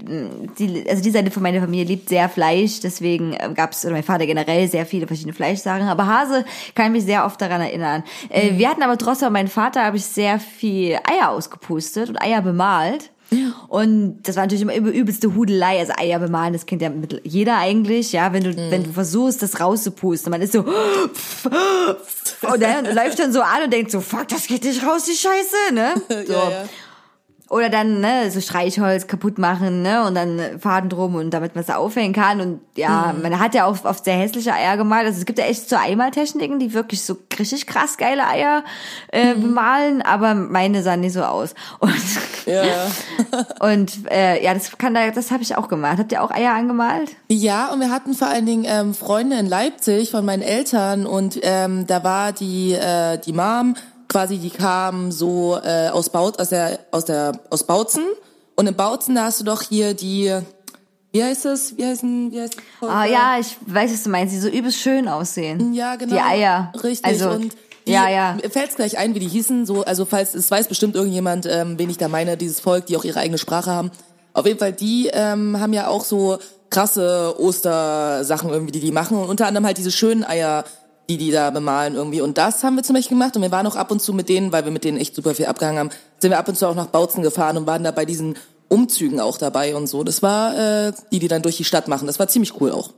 die, also die Seite von meiner Familie liebt sehr Fleisch, deswegen äh, gab's oder mein Vater generell sehr viele verschiedene Fleischsachen. Aber Hase kann ich mich sehr oft daran erinnern. Äh, mhm. Wir hatten aber trotzdem, mein Vater habe ich sehr viel Eier ausgepustet und Eier bemalt. Und das war natürlich immer übelste Hudelei. Also Eier bemalen, das kennt ja mit jeder eigentlich, ja, wenn du, mhm. wenn du versuchst, das rauszupusten. Man ist so, und dann läuft dann so an und denkt so, fuck, das geht nicht raus, die Scheiße, ne? So. Ja, ja. Oder dann, ne, so Streichholz kaputt machen, ne, und dann Faden drum und damit man es aufhängen kann. Und ja, mhm. man hat ja auch oft sehr hässliche Eier gemalt. Also es gibt ja echt so Eimaltechniken, die wirklich so richtig krass geile Eier äh, mhm. bemalen, aber meine sahen nicht so aus. Und, ja. und äh, ja, das kann da, das habe ich auch gemacht. Habt ihr auch Eier angemalt? Ja, und wir hatten vor allen Dingen ähm, Freunde in Leipzig von meinen Eltern und ähm, da war die, äh, die Mom quasi, die kamen so äh, aus Baut, aus der, aus der, aus Bautzen. Und in Bautzen, da hast du doch hier die, wie heißt es? Wie heißen, wie heißt das? Ah ja, ich weiß, was du meinst, die so übelst schön aussehen. Ja, genau. Die Eier. Richtig. Also, und die, ja, ja. Fällt's gleich ein, wie die hießen. So, also falls es weiß bestimmt irgendjemand, ähm, wen ich da meine, dieses Volk, die auch ihre eigene Sprache haben. Auf jeden Fall, die ähm, haben ja auch so krasse Ostersachen irgendwie, die die machen und unter anderem halt diese schönen Eier die die da bemalen irgendwie. Und das haben wir zum Beispiel gemacht. Und wir waren auch ab und zu mit denen, weil wir mit denen echt super viel abgehangen haben, sind wir ab und zu auch nach Bautzen gefahren und waren da bei diesen Umzügen auch dabei und so. Das war äh, die, die dann durch die Stadt machen. Das war ziemlich cool auch.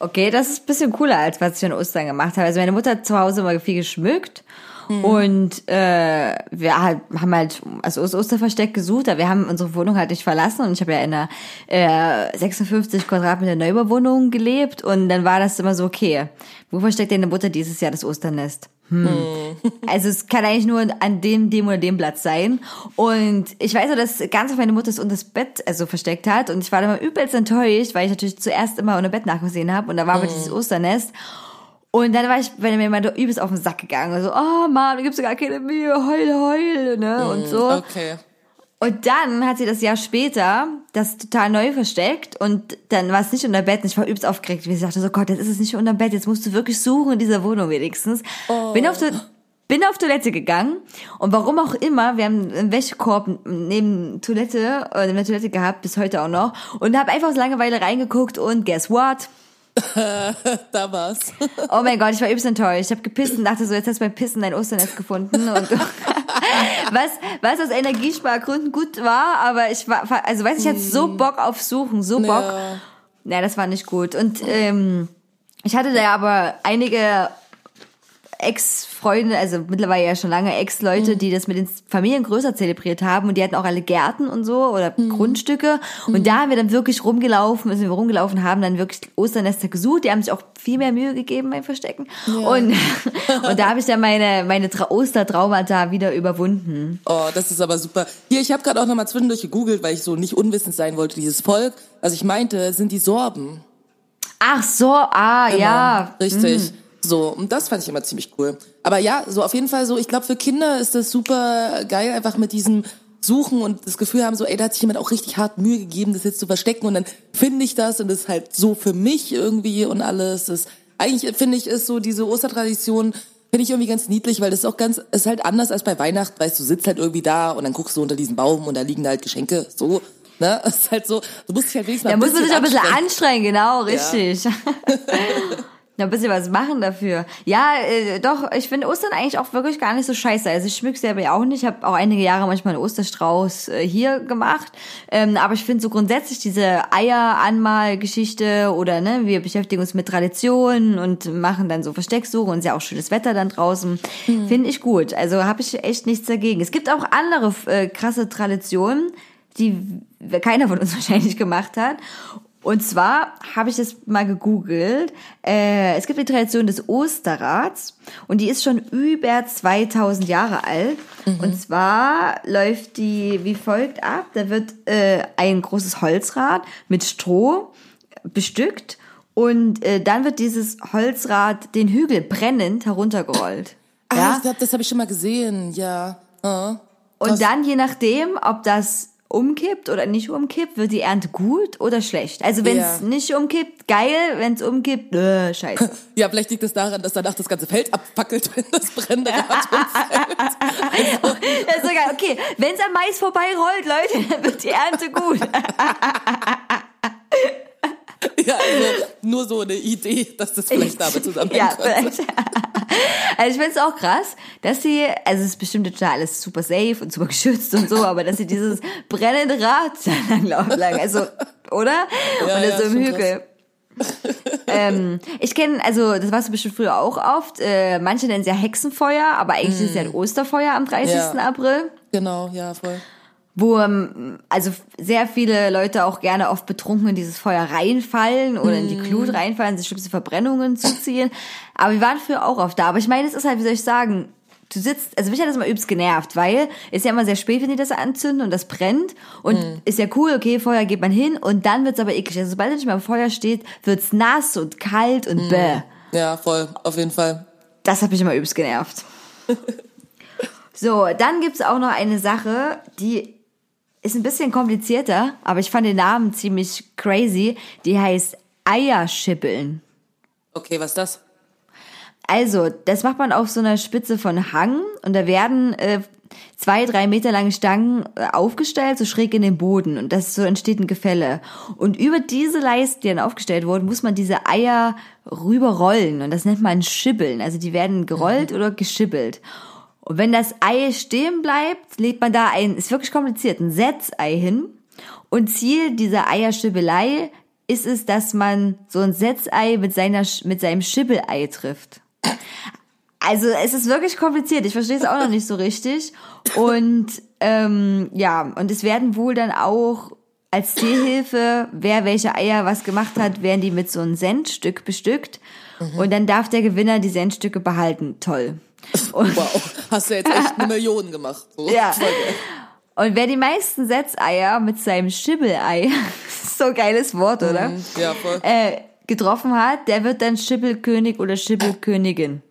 Okay, das ist ein bisschen cooler, als was ich an Ostern gemacht habe. Also meine Mutter hat zu Hause immer viel geschmückt Mhm. Und äh, wir halt, haben halt also Osterversteck gesucht, aber wir haben unsere Wohnung halt nicht verlassen und ich habe ja in einer äh, 56 Quadratmeter Neubauwohnung gelebt und dann war das immer so, okay, wo versteckt deine Mutter dieses Jahr das Osternest? Hm. Mhm. Also es kann eigentlich nur an dem, dem oder dem Platz sein. Und ich weiß auch, dass ganz auf meine Mutter es unter das Bett also versteckt hat. Und ich war immer übelst enttäuscht, weil ich natürlich zuerst immer unter Bett nachgesehen habe. Und da war aber mhm. dieses Osternest. Und dann war ich, wenn er mir mal übelst auf den Sack gegangen, so, oh Mann, du gibst dir gar keine Mühe, heul, heul, ne, und so. Okay. Und dann hat sie das Jahr später das total neu versteckt und dann war es nicht unter Bett und ich war übelst aufgeregt, wie sie sagte, so Gott, jetzt ist es nicht unter Bett, jetzt musst du wirklich suchen in dieser Wohnung wenigstens. Oh. Bin auf der, bin auf Toilette gegangen und warum auch immer, wir haben einen Wäschekorb neben Toilette, äh, neben der Toilette gehabt, bis heute auch noch und habe einfach so Langeweile reingeguckt und guess what? da war's. Oh mein Gott, ich war übelst enttäuscht. Ich habe gepisst und dachte so, jetzt hast du beim Pissen dein Osternest gefunden. Und was, was aus Energiespargründen gut war, aber ich war, also weiß ich, hatte so mm. Bock auf Suchen, so Bock. Ja, ja das war nicht gut. Und ähm, ich hatte da aber einige Ex-Freunde, also mittlerweile ja schon lange Ex-Leute, mhm. die das mit den Familien größer zelebriert haben und die hatten auch alle Gärten und so oder mhm. Grundstücke. Und mhm. da haben wir dann wirklich rumgelaufen, sind wir rumgelaufen, haben dann wirklich Osternester gesucht. Die haben sich auch viel mehr Mühe gegeben beim Verstecken. Ja. Und, und da habe ich dann meine, meine Tra Ostertraumata wieder überwunden. Oh, das ist aber super. Hier, ich habe gerade auch nochmal zwischendurch gegoogelt, weil ich so nicht unwissend sein wollte, dieses Volk. Was ich meinte, sind die Sorben. Ach so, ah, genau, ja. Richtig. Mhm. So, und das fand ich immer ziemlich cool. Aber ja, so auf jeden Fall so, ich glaube, für Kinder ist das super geil, einfach mit diesem Suchen und das Gefühl haben, so, ey, da hat sich jemand auch richtig hart Mühe gegeben, das jetzt zu verstecken und dann finde ich das und das ist halt so für mich irgendwie und alles. Das, eigentlich finde ich, ist so diese Ostertradition, finde ich irgendwie ganz niedlich, weil das ist auch ganz, ist halt anders als bei Weihnachten, weißt du, sitzt halt irgendwie da und dann guckst du unter diesen Baum und da liegen da halt Geschenke, so. Ne? Das ist halt so, du musst dich halt wenigstens mal Da muss man sich ein bisschen anstrengen, genau, richtig. Ja. Ein bisschen was machen dafür. Ja, äh, doch, ich finde Ostern eigentlich auch wirklich gar nicht so scheiße. Also ich schmück selber ja auch nicht. Ich habe auch einige Jahre manchmal einen Osterstrauß äh, hier gemacht. Ähm, aber ich finde so grundsätzlich diese Eier-Anmal-Geschichte oder ne, wir beschäftigen uns mit Traditionen und machen dann so Verstecksuche und ist ja auch schönes Wetter dann draußen. Mhm. Finde ich gut. Also habe ich echt nichts dagegen. Es gibt auch andere äh, krasse Traditionen, die keiner von uns wahrscheinlich gemacht hat. Und zwar habe ich das mal gegoogelt. Äh, es gibt die Tradition des Osterrats und die ist schon über 2000 Jahre alt. Mhm. Und zwar läuft die wie folgt ab. Da wird äh, ein großes Holzrad mit Stroh bestückt und äh, dann wird dieses Holzrad den Hügel brennend heruntergerollt. Ah, ja? glaube, das habe ich schon mal gesehen, ja. Oh, und dann je nachdem, ob das umkippt oder nicht umkippt, wird die Ernte gut oder schlecht? Also wenn es Ja. nicht umkippt, geil, wenn es umkippt, äh, scheiße. Ja, vielleicht liegt es daran, dass danach das ganze Feld abfackelt, wenn das brennende Rad umfällt. Das ist so geil. Okay, wenn es am Mais vorbeirollt, Leute, dann wird die Ernte gut. Ja, also nur so eine Idee, dass das vielleicht damit zusammenhängt. Ja, vielleicht. Also ich finde es auch krass, dass sie, also es ist bestimmt total alles super safe und super geschützt und so, aber dass sie dieses brennende Rad lang laufen lang, also, oder? Ja, und das ja, so im Hügel. ähm, ich kenne, also das warst du bestimmt früher auch oft, äh, manche nennen es ja Hexenfeuer, aber eigentlich ist es ja ein Osterfeuer am 30. Mm. Ja. April. Genau, ja, voll. Wo ähm, also sehr viele Leute auch gerne oft betrunken in dieses Feuer reinfallen oder in die Mhm. Glut reinfallen, sich schlimmste Verbrennungen zuziehen. Aber wir waren früher auch oft da. Aber ich meine, es ist halt, wie soll ich sagen, du sitzt, also mich hat das mal übelst genervt, weil ist ja immer sehr spät, wenn die das anzünden und das brennt und Mhm. ist ja cool, okay, Feuer geht man hin und dann wird's aber eklig. Also sobald es nicht mehr am Feuer steht, wird's nass und kalt Mhm. und bäh. Ja, voll, auf jeden Fall. Das hat mich immer übelst genervt. so, dann gibt's auch noch eine Sache, die ist ein bisschen komplizierter, aber ich fand den Namen ziemlich crazy. Die heißt Eierschippeln. Okay, was ist das? Also, das macht man auf so einer Spitze von Hang und da werden äh, zwei, drei Meter lange Stangen äh, aufgestellt, so schräg in den Boden und das so entsteht ein Gefälle. Und über diese Leisten, die dann aufgestellt wurden, muss man diese Eier rüberrollen und das nennt man Schibbeln. Also die werden gerollt oder geschibbelt. Und wenn das Ei stehen bleibt, legt man da ein, ist wirklich kompliziert, ein Setzei hin. Und Ziel dieser Eierschibbelei ist es, dass man so ein Setzei mit seiner, mit seinem Schibbelei trifft. Also es ist wirklich kompliziert. Ich verstehe es auch noch nicht so richtig. Und ähm, ja, und es werden wohl dann auch als Zielhilfe, wer welche Eier was gemacht hat, werden die mit so einem Centstück bestückt. Und dann darf der Gewinner die Centstücke behalten. Toll. Und, Wow, hast du jetzt echt eine Million gemacht. So. Ja. Und wer die meisten Setzeier mit seinem Schibbelei, so ein geiles Wort, oder? Ja, voll. Äh, getroffen hat, der wird dann Schibbelkönig oder Schibbelkönigin.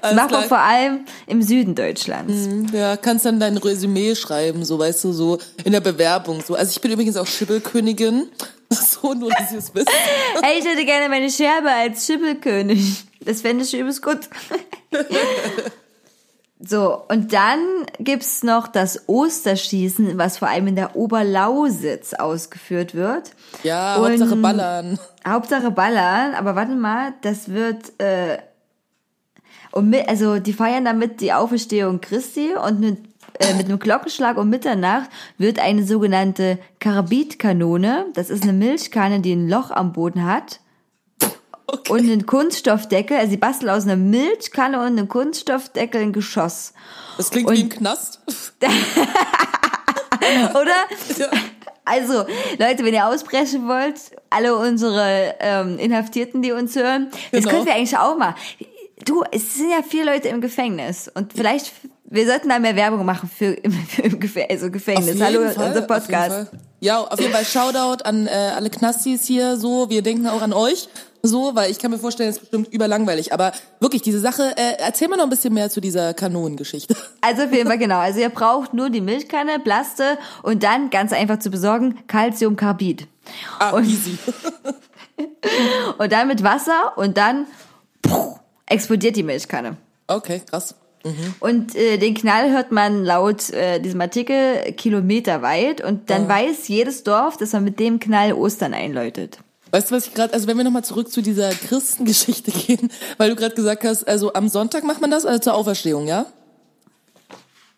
Das macht man vor allem im Süden Deutschlands. Ja, kannst dann dein Resümee schreiben, so weißt du, so in der Bewerbung. So. Also ich bin übrigens auch Schibbelkönigin. So, nur dass ihr es wisst. Hey, ich hätte gerne meine Scherbe als Schibbelkönig. Das fände ich übelst gut. So, und dann gibt's noch das Osterschießen, was vor allem in der Oberlausitz ausgeführt wird. Ja, Und- Hauptsache ballern. Hauptsache ballern, aber warte mal, das wird, äh, und mit, also die feiern damit die Auferstehung Christi und mit, äh, mit einem Glockenschlag um Mitternacht wird eine sogenannte Karabitkanone, das ist eine Milchkanne, die ein Loch am Boden hat, und einen Kunststoffdeckel, also sie basteln aus einer Milchkanne und einem Kunststoffdeckel ein Geschoss. Das klingt Und- wie im Knast. Oder? Ja. Also, Leute, wenn ihr ausbrechen wollt, alle unsere ähm, Inhaftierten, die uns hören, das Genau. können wir eigentlich auch mal. Du, es sind ja vier Leute im Gefängnis und vielleicht, wir sollten da mehr Werbung machen für, für im also Gefängnis. Jeden Hallo, Fall, unser Podcast. Ja, auf jeden Fall Shoutout an äh, alle Knastis hier so. Wir denken auch an euch so, weil ich kann mir vorstellen, es ist bestimmt überlangweilig. Aber wirklich, diese Sache, äh, erzähl mal noch ein bisschen mehr zu dieser Kanonengeschichte. Also auf jeden Fall genau. Also ihr braucht nur die Milchkanne, Blaste und dann ganz einfach zu besorgen Calciumcarbid. Ah, Und- easy. Und dann mit Wasser und dann puh, explodiert die Milchkanne. Okay, krass. Und äh, den Knall hört man laut äh, diesem Artikel kilometerweit und dann weiß jedes Dorf, dass man mit dem Knall Ostern einläutet. Weißt du, was ich gerade, also wenn wir nochmal zurück zu dieser Christengeschichte gehen, weil du gerade gesagt hast, also am Sonntag macht man das, also zur Auferstehung, ja?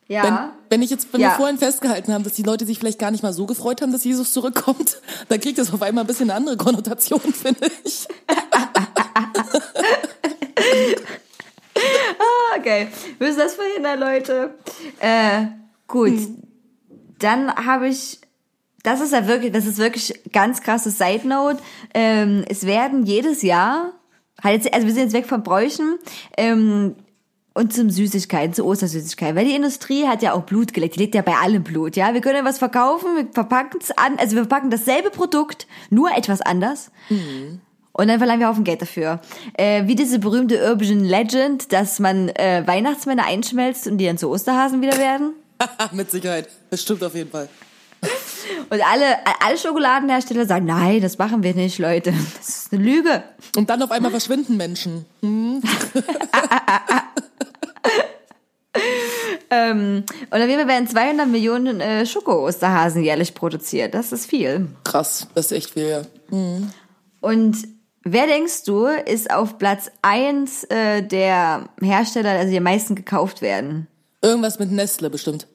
Ja. Wenn, wenn ich jetzt, wenn Ja. wir vorhin festgehalten haben, dass die Leute sich vielleicht gar nicht mal so gefreut haben, dass Jesus zurückkommt, dann kriegt das auf einmal ein bisschen eine andere Konnotation, finde ich. Okay. Wir müssen das verhindern, Leute. Äh, gut. Dann habe ich, das ist ja wirklich, das ist wirklich ganz krasses Side Note. Ähm, es werden jedes Jahr, halt jetzt, also wir sind jetzt weg von Bräuchen, ähm, und zum Süßigkeiten, zu Ostersüßigkeiten. Weil die Industrie hat ja auch Blut geleckt. Die legt ja bei allem Blut, ja. Wir können ja was verkaufen, wir verpacken es an, also wir verpacken dasselbe Produkt, nur etwas anders. Und dann verlangen wir Haufen Geld dafür. Äh, wie diese berühmte Urban Legend, dass man äh, Weihnachtsmänner einschmelzt und die dann zu Osterhasen wieder werden. Mit Sicherheit. Das stimmt auf jeden Fall. Und alle, alle Schokoladenhersteller sagen, nein, das machen wir nicht, Leute. Das ist eine Lüge. Und dann auf einmal verschwinden Menschen. Hm? ähm, und auf jeden Fall werden 200 Millionen äh, Schoko-Osterhasen jährlich produziert. Das ist viel. Krass, das ist echt viel, ja. Mhm. Und wer denkst du, ist auf Platz 1 äh, der Hersteller, also die am meisten gekauft werden? Irgendwas mit Nestle bestimmt.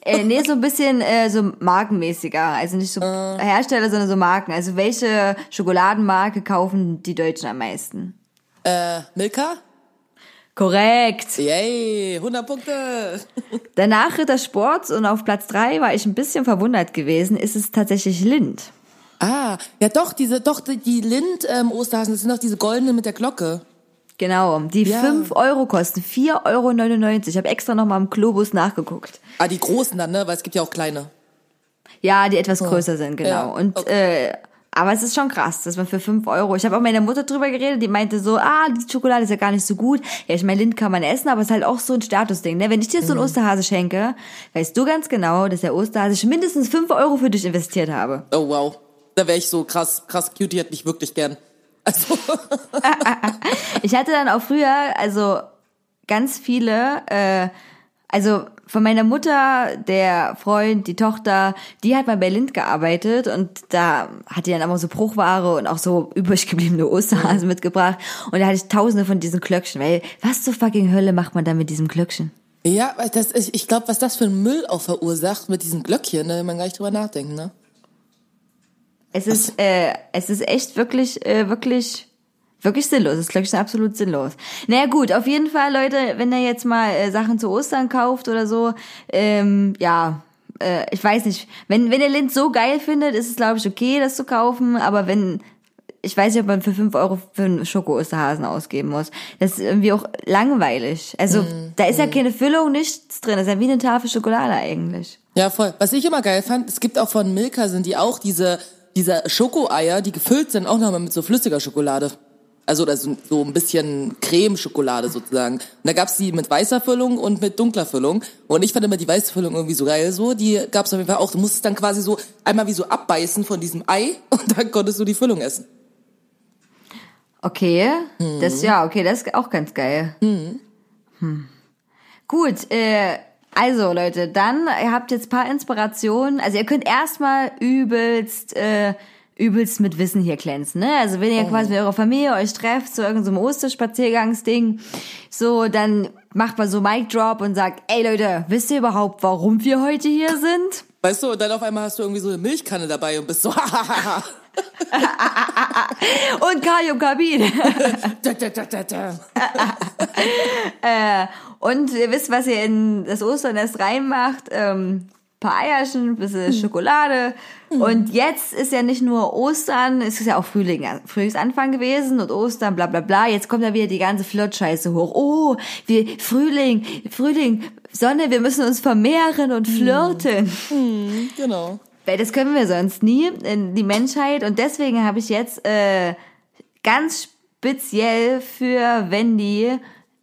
Äh, nee, so ein bisschen äh, so markenmäßiger. Also nicht so äh. Hersteller, sondern so Marken. Also welche Schokoladenmarke kaufen die Deutschen am meisten? Äh, Milka? Korrekt. Yay, 100 Punkte. Danach Ritter Sports und auf Platz 3 war ich ein bisschen verwundert gewesen, ist es tatsächlich Lind. Ah, ja doch, diese, doch, die Lind ähm, Osterhasen, das sind doch diese goldenen mit der Glocke. Genau, die ja. 5 Euro kosten, 4,99 Euro. Ich habe extra nochmal im Globus nachgeguckt. Ah, die großen dann, ne? Weil es gibt ja auch kleine. Ja, die etwas größer sind, genau. Ja, und okay. äh, aber es ist schon krass, dass man für 5 Euro. Ich habe auch mit meiner Mutter drüber geredet, die meinte so, ah, die Schokolade ist ja gar nicht so gut. Ja, ich meine, Lind kann man essen, aber es ist halt auch so ein Statusding. Ne? Wenn ich dir so einen mhm. Osterhase schenke, weißt du ganz genau, dass der Osterhase mindestens 5 Euro für dich investiert habe. Oh wow. Da wäre ich so krass, krass cute, die hat mich wirklich gern. Also. ich hatte dann auch früher, also ganz viele, äh, also von meiner Mutter, der Freund, die Tochter, die hat mal bei Lind gearbeitet und da hat die dann immer so Bruchware und auch so übrig gebliebene Osterhasen mhm. mitgebracht und da hatte ich tausende von diesen Klöckchen, weil was zur fucking Hölle macht man da mit diesem Glöckchen? Ja, das, ich glaube, was das für ein Müll auch verursacht mit diesen Glöckchen, da will man gar nicht drüber nachdenken, ne? Es ist, äh, es ist echt wirklich, äh, wirklich, wirklich sinnlos. Das ist, glaube ich, absolut sinnlos. Naja, gut, auf jeden Fall, Leute, wenn ihr jetzt mal äh, Sachen zu Ostern kauft oder so, ähm, ja, äh, ich weiß nicht, wenn, wenn ihr Lind so geil findet, ist es, glaube ich, okay, das zu kaufen, aber wenn, ich weiß nicht, ob man für fünf Euro für einen Schoko-Osterhasen ausgeben muss. Das ist irgendwie auch langweilig. Also, mm, da ist mm. ja keine Füllung, nichts drin. Das ist ja wie eine Tafel Schokolade eigentlich. Ja, voll. Was ich immer geil fand, es gibt auch von Milka sind die auch diese diese Schokoeier, die gefüllt sind, auch nochmal mit so flüssiger Schokolade. Also das so ein bisschen Creme-Schokolade sozusagen. Und da gab's die mit weißer Füllung und mit dunkler Füllung. Und ich fand immer die weiße Füllung irgendwie so geil. So, die gab's auf jeden Fall auch. Du musstest dann quasi so einmal wie so abbeißen von diesem Ei und dann konntest du die Füllung essen. Okay, mhm. das ja, okay, das ist auch ganz geil. Mhm. Hm. Gut, äh, also Leute, dann ihr habt jetzt paar Inspirationen. Also ihr könnt erstmal übelst äh, übelst mit Wissen hier glänzen. Ne? Also wenn ihr oh. quasi mit eurer Familie euch trefft, so irgendeinem so Osterspaziergangsding, so dann macht man so Mic Drop und sagt, ey Leute, wisst ihr überhaupt, warum wir heute hier sind? Weißt du, und dann auf einmal hast du irgendwie so eine Milchkanne dabei und bist so, und Kalium Kabin. äh, und ihr wisst, was ihr in das Osternest reinmacht. Ähm, paar Eierchen, bisschen hm. Schokolade. Mhm. Und jetzt ist ja nicht nur Ostern, es ist ja auch Frühling, Frühlingsanfang gewesen und Ostern, bla bla bla. Jetzt kommt ja wieder die ganze Flirtscheiße hoch. Oh, wir, Frühling, Frühling, Sonne, wir müssen uns vermehren und hm. flirten. Mhm. Genau. Weil das können wir sonst nie, in die Menschheit. Und deswegen habe ich jetzt äh, ganz speziell für Wendy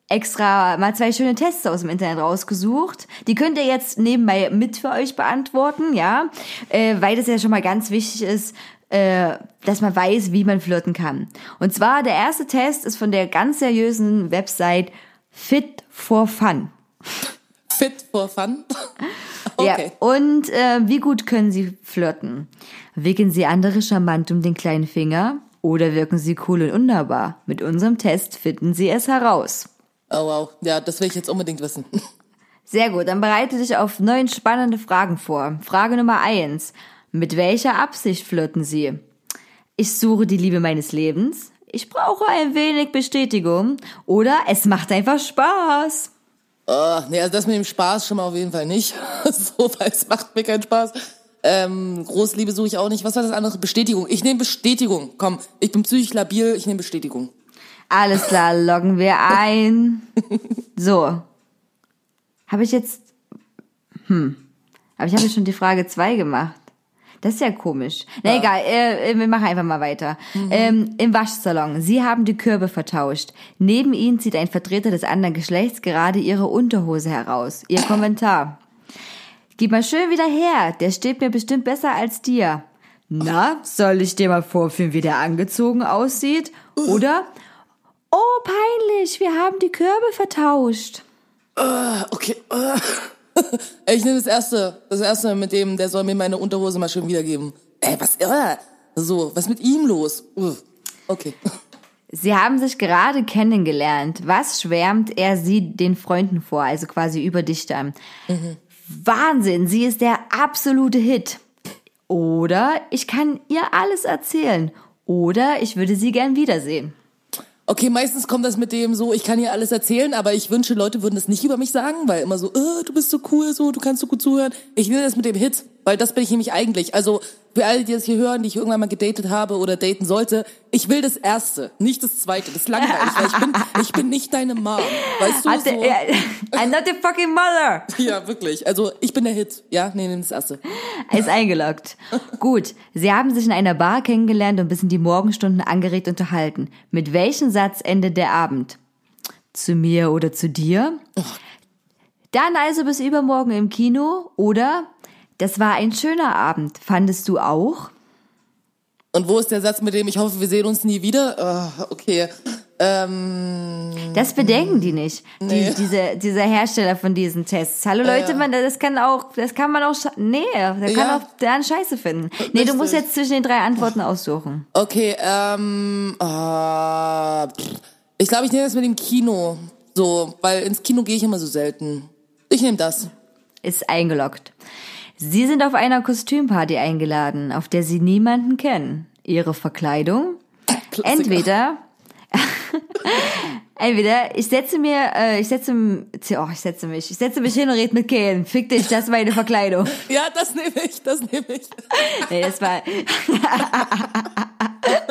extra mal zwei schöne Tests aus dem Internet rausgesucht. Die könnt ihr jetzt nebenbei mit für euch beantworten, ja, äh, weil das ja schon mal ganz wichtig ist, äh, dass man weiß, wie man flirten kann. Und zwar der erste Test ist von der ganz seriösen Website Fit for Fun. Fit for Fun? okay. Ja, und äh, wie gut können Sie flirten? Wickeln Sie andere charmant um den kleinen Finger oder wirken Sie cool und wunderbar? Mit unserem Test finden Sie es heraus. Oh wow, ja, das will ich jetzt unbedingt wissen. Sehr gut, dann bereite dich auf neun spannende Fragen vor. Frage Nummer eins. Mit welcher Absicht flirten Sie? Ich suche die Liebe meines Lebens. Ich brauche ein wenig Bestätigung. Oder es macht einfach Spaß. Oh, nee, also das mit dem Spaß schon mal auf jeden Fall nicht. so, weil es macht mir keinen Spaß. Ähm, Großliebe suche ich auch nicht. Was war das andere? Bestätigung. Ich nehme Bestätigung. Komm, ich bin psychisch labil, ich nehme Bestätigung. Alles klar, loggen wir ein. So. Habe ich jetzt. Hm. Aber ich habe schon die Frage 2 gemacht. Das ist ja komisch. Na ja. egal, äh, äh, wir machen einfach mal weiter. Mhm. Ähm, Im Waschsalon. Sie haben die Körbe vertauscht. Neben ihnen zieht ein Vertreter des anderen Geschlechts gerade ihre Unterhose heraus. Ihr Kommentar. Gib mal schön wieder her, der steht mir bestimmt besser als dir. Na, soll ich dir mal vorführen, wie der angezogen aussieht? Oder? Oh, peinlich, wir haben die Körbe vertauscht. Okay. Ey, ich nehme das erste. Das erste mit dem, der soll mir meine Unterhose mal schön wiedergeben. Ey, was? äh, So, was ist mit ihm los? Uh, Okay. Sie haben sich gerade kennengelernt. Was schwärmt er sie den Freunden vor, also quasi über dich dann? Wahnsinn, sie ist der absolute Hit. Oder ich kann ihr alles erzählen. Oder ich würde sie gern wiedersehen. Okay, meistens kommt das mit dem so, ich kann hier alles erzählen, aber ich wünsche, Leute würden das nicht über mich sagen, weil immer so, äh, du bist so cool, so, du kannst so gut zuhören. Ich will das mit dem Hit, weil das bin ich nämlich eigentlich. Also für alle, die das hier hören, die ich irgendwann mal gedatet habe oder daten sollte, ich will das Erste, nicht das Zweite. Das ist langweilig, weil ich bin, ich bin nicht deine Mom. Weißt du, Hatte so. er, I'm not the fucking mother. Ja, wirklich. Also ich bin der Hit. Ja, nee, nimm das Erste. Er ist eingeloggt. Gut, sie haben sich in einer Bar kennengelernt und bis in die Morgenstunden angeregt unterhalten. Mit welchem Satz endet der Abend? Zu mir oder zu dir? Dann also bis übermorgen im Kino oder das war ein schöner Abend. Fandest du auch? Und wo ist der Satz mit dem, ich hoffe, wir sehen uns nie wieder? Ah, okay. Ähm, Das bedenken die nicht. Die, Nee. diese, dieser Hersteller von diesen Tests. Hallo Leute, man, das kann auch, das kann man auch, nee, der kann Ja. auch dann Scheiße finden. Nee, du musst Richtig. jetzt zwischen den drei Antworten aussuchen. okay, ähm, pff. ich glaube, ich nehme das mit dem Kino. So, weil ins Kino gehe ich immer so selten. Ich nehme das. Ist eingeloggt. Sie sind auf einer Kostümparty eingeladen, auf der Sie niemanden kennen. Ihre Verkleidung? Klassiker. Entweder, entweder ich setze mir, äh, ich setze, oh, ich setze mich, ich setze mich hin und rede mit Ken. Fick dich, das ist meine Verkleidung. Ja, das nehme ich, das nehme ich. Nee, das war,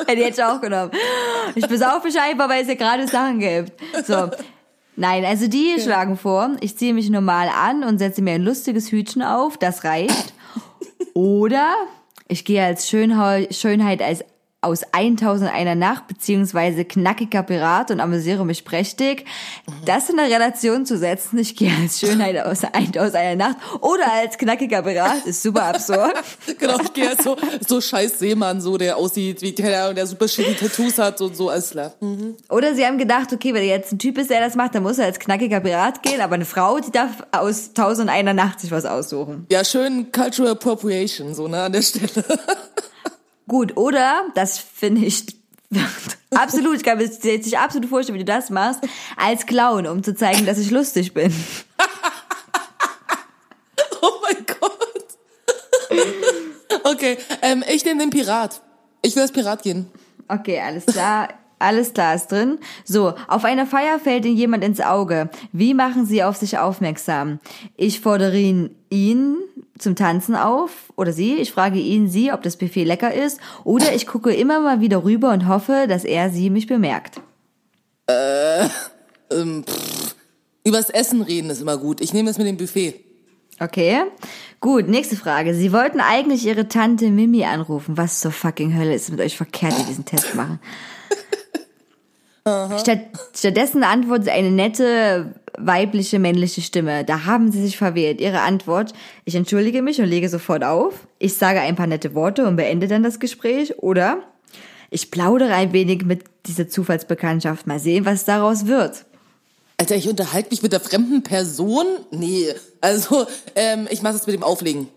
hätte ich auch genommen. Ich besauf mich einfach, weil es ja gerade Sachen gibt. So. Nein, also die schlagen vor, ich ziehe mich normal an und setze mir ein lustiges Hütchen auf, das reicht. Oder ich gehe als Schönheit als aus 1000 einer Nacht beziehungsweise knackiger Pirat und amüsiere mich prächtig. Das in eine Relation zu setzen, ich gehe als Schönheit aus 1000 einer Nacht oder als knackiger Pirat, ist super absurd. Genau, ich gehe als so, so scheiß Seemann, so, der aussieht wie, keine Ahnung, der super shitty Tattoos hat und so, alles klar. Oder sie haben gedacht, okay, wenn jetzt ein Typ ist, der das macht, dann muss er als knackiger Pirat gehen, aber eine Frau, die darf aus 1001 Nacht sich was aussuchen. Ja, schön Cultural Appropriation, so, ne, an der Stelle. Gut, oder, das finde ich absolut, ich kann mir jetzt nicht absolut vorstellen, wie du das machst, als Clown, um zu zeigen, dass ich lustig bin. Oh mein Gott. Okay, ähm, ich nehme den Pirat. Ich will als Pirat gehen. Okay, alles klar. Alles klar ist drin. So, auf einer Feier fällt Ihnen jemand ins Auge. Wie machen Sie auf sich aufmerksam? Ich fordere ihn, ihn zum Tanzen auf oder Sie. Ich frage ihn, Sie, ob das Buffet lecker ist. Oder ich gucke immer mal wieder rüber und hoffe, dass er Sie mich bemerkt. Ähm, pff, übers Essen reden ist immer gut. Ich nehme das mit dem Buffet. Okay. Gut, nächste Frage. Sie wollten eigentlich Ihre Tante Mimi anrufen. Was zur fucking Hölle ist mit euch verkehrt, die diesen Test machen? Statt, stattdessen antwortet eine nette, weibliche, männliche Stimme. Da haben sie sich verwählt. Ihre Antwort, ich entschuldige mich und lege sofort auf. Ich sage ein paar nette Worte und beende dann das Gespräch. Oder ich plaudere ein wenig mit dieser Zufallsbekanntschaft. Mal sehen, was daraus wird. Alter, ich unterhalte mich mit der fremden Person? Nee. Also, ähm, ich mache das mit dem Auflegen.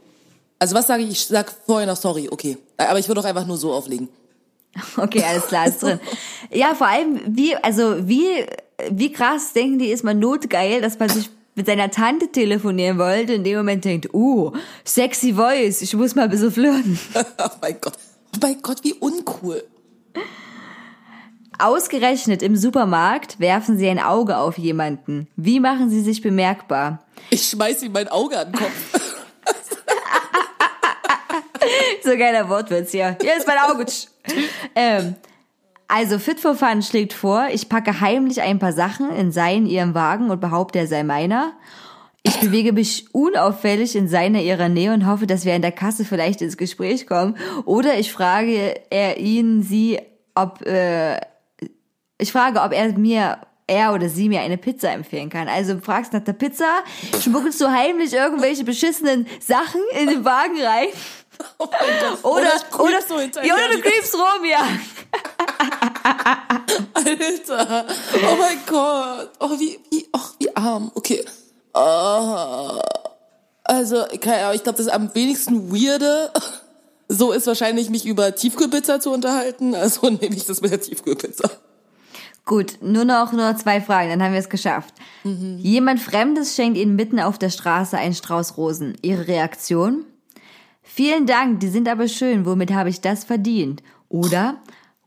Also, was sage ich? Ich sag vorher noch sorry, okay. Aber ich würde auch einfach nur so auflegen. Okay, alles klar, ist drin. Ja, vor allem, wie, also, wie, wie krass denken die, ist man notgeil, dass man sich mit seiner Tante telefonieren wollte, in dem Moment denkt, uh, sexy voice, ich muss mal ein bisschen flirten. oh mein Gott. Oh mein Gott, wie uncool. Ausgerechnet im Supermarkt werfen sie ein Auge auf jemanden. Wie machen sie sich bemerkbar? Ich schmeiß ihm mein Auge an den Kopf. So geiler Wortwitz hier. Hier ist mein Auge. Ähm, also Fit for Fun schlägt vor, ich packe heimlich ein paar Sachen in seinen ihrem Wagen und behaupte, er sei meiner. Ich bewege mich unauffällig in seiner ihrer Nähe und hoffe, dass wir in der Kasse vielleicht ins Gespräch kommen. Oder ich frage er ihn, sie, ob äh, ich frage, ob er mir er oder sie mir eine Pizza empfehlen kann. Also fragst nach der Pizza, schmuggelst du heimlich irgendwelche beschissenen Sachen in den Wagen rein. Oh Gott. Oder, oder, oder, so hinterher. ja, oder du creepst rum, ja. Alter. Oh mein Gott. Oh, wie, wie, ach, wie arm. Okay. Oh. Also, keine Ahnung, ich glaube, das am wenigsten weirde, so ist wahrscheinlich, mich über Tiefkühlpizza zu unterhalten. Also nehme ich das mit der Tiefkühlpizza. Gut, nur noch nur zwei Fragen, dann haben wir es geschafft. Jemand Fremdes schenkt Ihnen mitten auf der Straße einen Strauß Rosen. Ihre Reaktion? Vielen Dank, die sind aber schön, womit habe ich das verdient? Oder,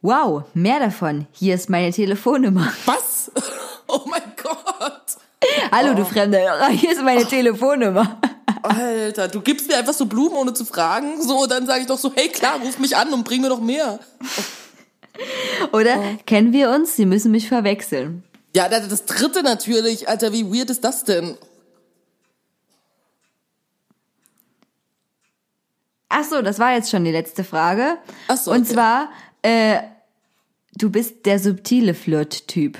wow, mehr davon, hier ist meine Telefonnummer. Was? Oh mein Gott. Hallo, du Fremder, hier ist meine Telefonnummer. Alter, du gibst mir einfach so Blumen, ohne zu fragen. So, dann sage ich doch so, hey klar, ruf mich an und bring mir noch mehr. Oder, kennen wir uns? Sie müssen mich verwechseln. Ja, das dritte natürlich. Alter, wie weird ist das denn? Ach so, das war jetzt schon die letzte Frage. Ach so, Und okay. zwar, äh, du bist der subtile Flirt-Typ.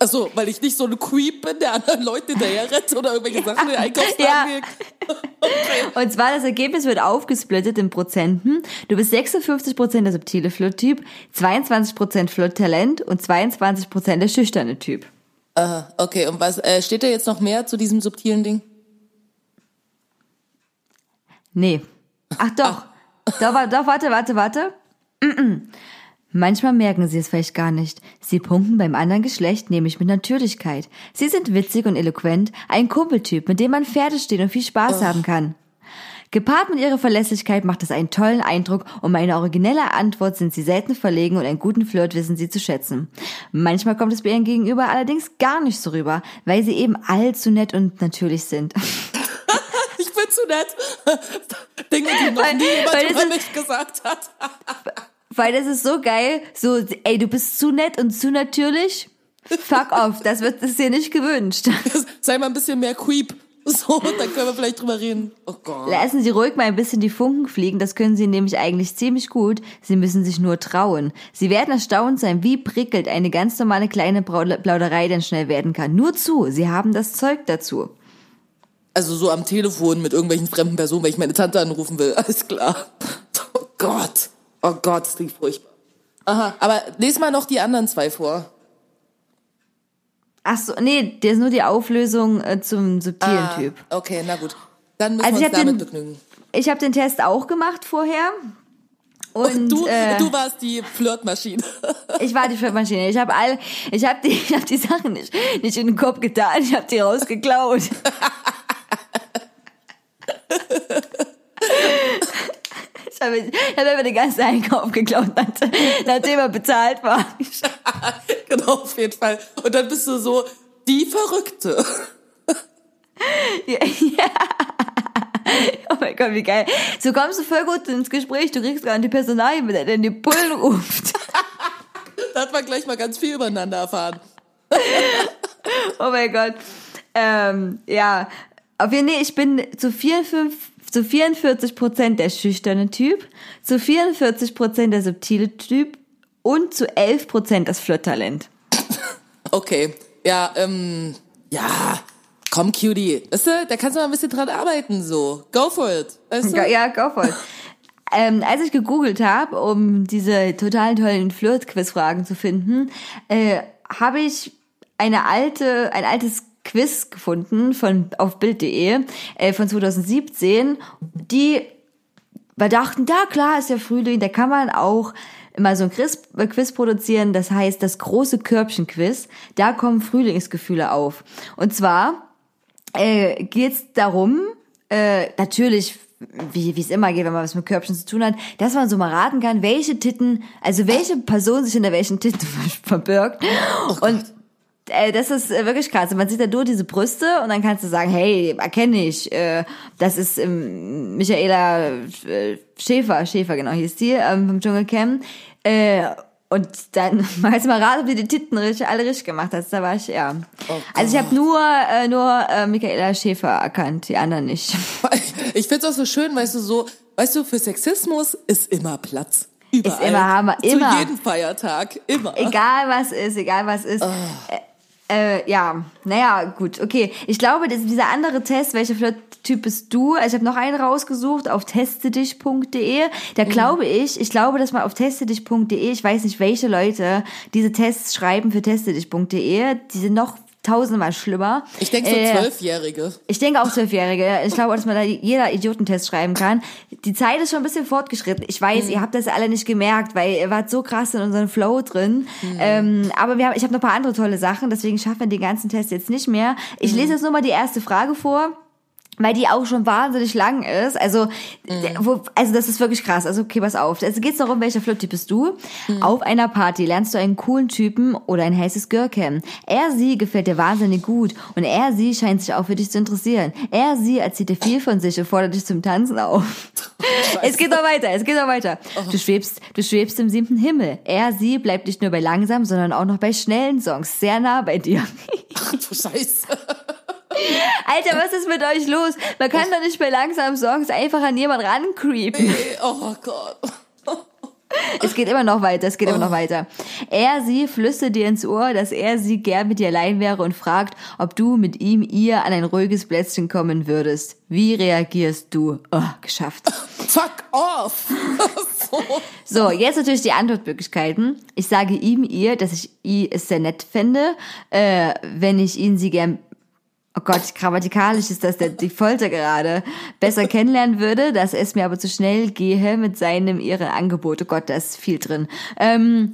Achso, weil ich nicht so ein Creep bin, der anderen Leute hinterher rennt oder irgendwelche Sachen in den Einkaufswagen Ja. legt. Und zwar das Ergebnis wird aufgesplittet in Prozenten. Du bist 56% der subtile Flirt-Typ, 22% Flirt-Talent und 22% der schüchterne Typ. Aha, okay, und was, äh, steht da jetzt noch mehr zu diesem subtilen Ding? Nee. Ach doch. Doch, wa- doch, warte, warte, warte. Manchmal merken sie es vielleicht gar nicht. Sie punkten beim anderen Geschlecht nämlich mit Natürlichkeit. Sie sind witzig und eloquent, ein Kumpeltyp, mit dem man Pferde stehen und viel Spaß haben kann. Gepaart mit ihrer Verlässlichkeit macht es einen tollen Eindruck und meine originelle Antwort sind sie selten verlegen und einen guten Flirt wissen sie zu schätzen. Manchmal kommt es bei ihren Gegenüber allerdings gar nicht so rüber, weil sie eben allzu nett und natürlich sind. Ich bin zu nett. Dinge, die noch Weil- nie jemand über ist- mich gesagt hat. Weil das ist so geil, so, ey, du bist zu nett und zu natürlich. Fuck off, das wird das dir nicht gewünscht. Sei mal ein bisschen mehr Creep. So, dann können wir vielleicht drüber reden. Oh Gott. Lassen Sie ruhig mal ein bisschen die Funken fliegen, das können Sie nämlich eigentlich ziemlich gut. Sie müssen sich nur trauen. Sie werden erstaunt sein, wie prickelt eine ganz normale kleine Plauderei denn schnell werden kann. Nur zu, Sie haben das Zeug dazu. Also so am Telefon mit irgendwelchen fremden Personen, wenn ich meine Tante anrufen will. Alles klar. Oh Gott. Oh Gott, das klingt furchtbar. Aha, aber les mal noch die anderen zwei vor. Ach so, nee, der ist nur die Auflösung äh, zum subtilen Ah, Typ. Okay, na gut. Dann müssen Also wir uns hab damit den- begnügen. Ich habe den Test auch gemacht vorher. Und du, äh, du warst die Flirtmaschine. Ich war die Flirtmaschine. Ich habe all, ich habe die, ich habe die Sachen nicht, nicht in den Kopf getan. Ich habe die rausgeklaut. Ich habe, habe einfach den ganzen Einkauf geklaut, nachdem- nachdem er bezahlt war. genau, auf jeden Fall. Und dann bist du so die Verrückte. Ja. Oh mein Gott, wie geil. So kommst du voll gut ins Gespräch. Du kriegst gar nicht die Personalien, wenn er denn die Bullen ruft. Da hat man gleich mal ganz viel übereinander erfahren. Oh mein Gott. Ähm, ja, auf jeden Fall, ich bin zu 44, zu 44 Prozent der schüchterne Typ, zu 44 Prozent der subtile Typ und zu 11 Prozent das Flirttalent. Okay. Ja, ähm, ja. Komm, Cutie. Weißt du, da kannst du mal ein bisschen dran arbeiten, so. Go for it. Weißt du? Ja, go for it. Ähm, als ich gegoogelt habe, um diese total tollen Flirt-Quiz-Fragen zu finden, äh, habe ich eine alte, ein altes Quiz gefunden von auf Bild.de äh, von 2017, die wir dachten, da klar ist ja Frühling, da kann man auch immer so ein Quiz, äh, Quiz produzieren, das heißt das große Körbchen-Quiz, da kommen Frühlingsgefühle auf. Und zwar äh, geht es darum, äh, natürlich, wie wie es immer geht, wenn man was mit Körbchen zu tun hat, dass man so mal raten kann, welche Titten, also welche Person sich hinter welchen Titten verbirgt. Und äh, das ist äh, wirklich krass. Man sieht da nur diese Brüste und dann kannst du sagen, hey, erkenne ich, äh, das ist ähm, Michaela Schäfer, Schäfer genau hieß die, ähm, vom Dschungelcamp. Äh, und dann mal jetzt mal raten, ob du die Titten richtig, alle richtig gemacht hast. Da war ich, ja. also ich habe nur, äh, nur äh, Michaela Schäfer erkannt, die anderen nicht. Ich find's auch so schön, weißt du, so, weißt du, für Sexismus ist immer Platz. Überall. immer Hammer, Zu immer. jedem Feiertag, immer. Egal was ist, egal was ist. Äh, Äh, ja, naja, gut, okay. Ich glaube, das, dieser andere Test, welcher Flirt-Typ bist du? Also ich habe noch einen rausgesucht auf testedich.de. Da Mhm. glaube ich, ich glaube, dass man auf testedich.de, ich weiß nicht, welche Leute diese Tests schreiben für testedich.de, die sind noch tausendmal schlimmer. Ich denke so Äh, Zwölfjährige. ich denke auch Zwölfjährige. Ich glaube, dass man da jeder Idiotentest schreiben kann. Die Zeit ist schon ein bisschen fortgeschritten. Ich weiß, Mhm. ihr habt das alle nicht gemerkt, weil ihr wart so krass in unserem Flow drin. Ähm, aber wir haben, ich habe noch ein paar andere tolle Sachen, deswegen schaffen wir den ganzen Test jetzt nicht mehr. Ich lese jetzt nur mal die erste Frage vor. Weil die auch schon wahnsinnig lang ist. Also, der- wo, also das ist wirklich krass. Also, okay, pass auf. Es geht darum, welcher Flirttyp bist du? Auf einer Party lernst du einen coolen Typen oder ein heißes Girl kennen. Er, sie gefällt dir wahnsinnig gut. Und er, sie scheint sich auch für dich zu interessieren. Er, sie erzählt dir viel von sich und fordert dich zum Tanzen auf. es geht noch weiter, es geht noch weiter. Du schwebst, du schwebst im siebten Himmel. Er, sie bleibt nicht nur bei langsam, sondern auch noch bei schnellen Songs sehr nah bei dir. Ach du Scheiße. Alter, was ist mit euch los? Man kann doch nicht bei langsamen Songs einfach an jemand rancreepen. Oh Gott. Es geht immer noch weiter, es geht immer noch weiter. Er, sie flüstert dir ins Ohr, dass er sie gern mit dir allein wäre und fragt, ob du mit ihm, ihr an ein ruhiges Plätzchen kommen würdest. Wie reagierst du? Oh, geschafft. Fuck off. so. Jetzt natürlich die Antwortmöglichkeiten. Ich sage ihm, ihr, dass ich es sehr nett fände, äh, wenn ich ihn sie gern Oh Gott, grammatikalisch ist das der, die Folter gerade. Besser kennenlernen würde, dass es mir aber zu schnell gehe mit seinem, ihren Angebot. Oh Gott, da ist viel drin. Ähm,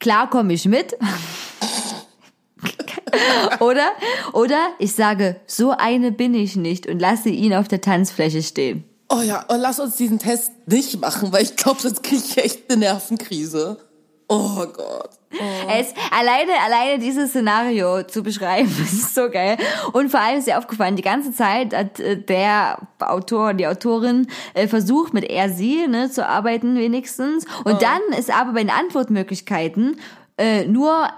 klar komme ich mit. oder? Oder ich sage, so eine bin ich nicht und lasse ihn auf der Tanzfläche stehen. Oh ja, und lass uns diesen Test nicht machen, weil ich glaube, sonst kriege ich echt eine Nervenkrise. Oh Gott. Es, alleine, alleine dieses Szenario zu beschreiben, ist so geil. Und vor allem ist dir aufgefallen, die ganze Zeit hat äh, der Autor, die Autorin äh, versucht, mit er, sie ne, zu arbeiten wenigstens. Und dann ist aber bei den Antwortmöglichkeiten äh, nur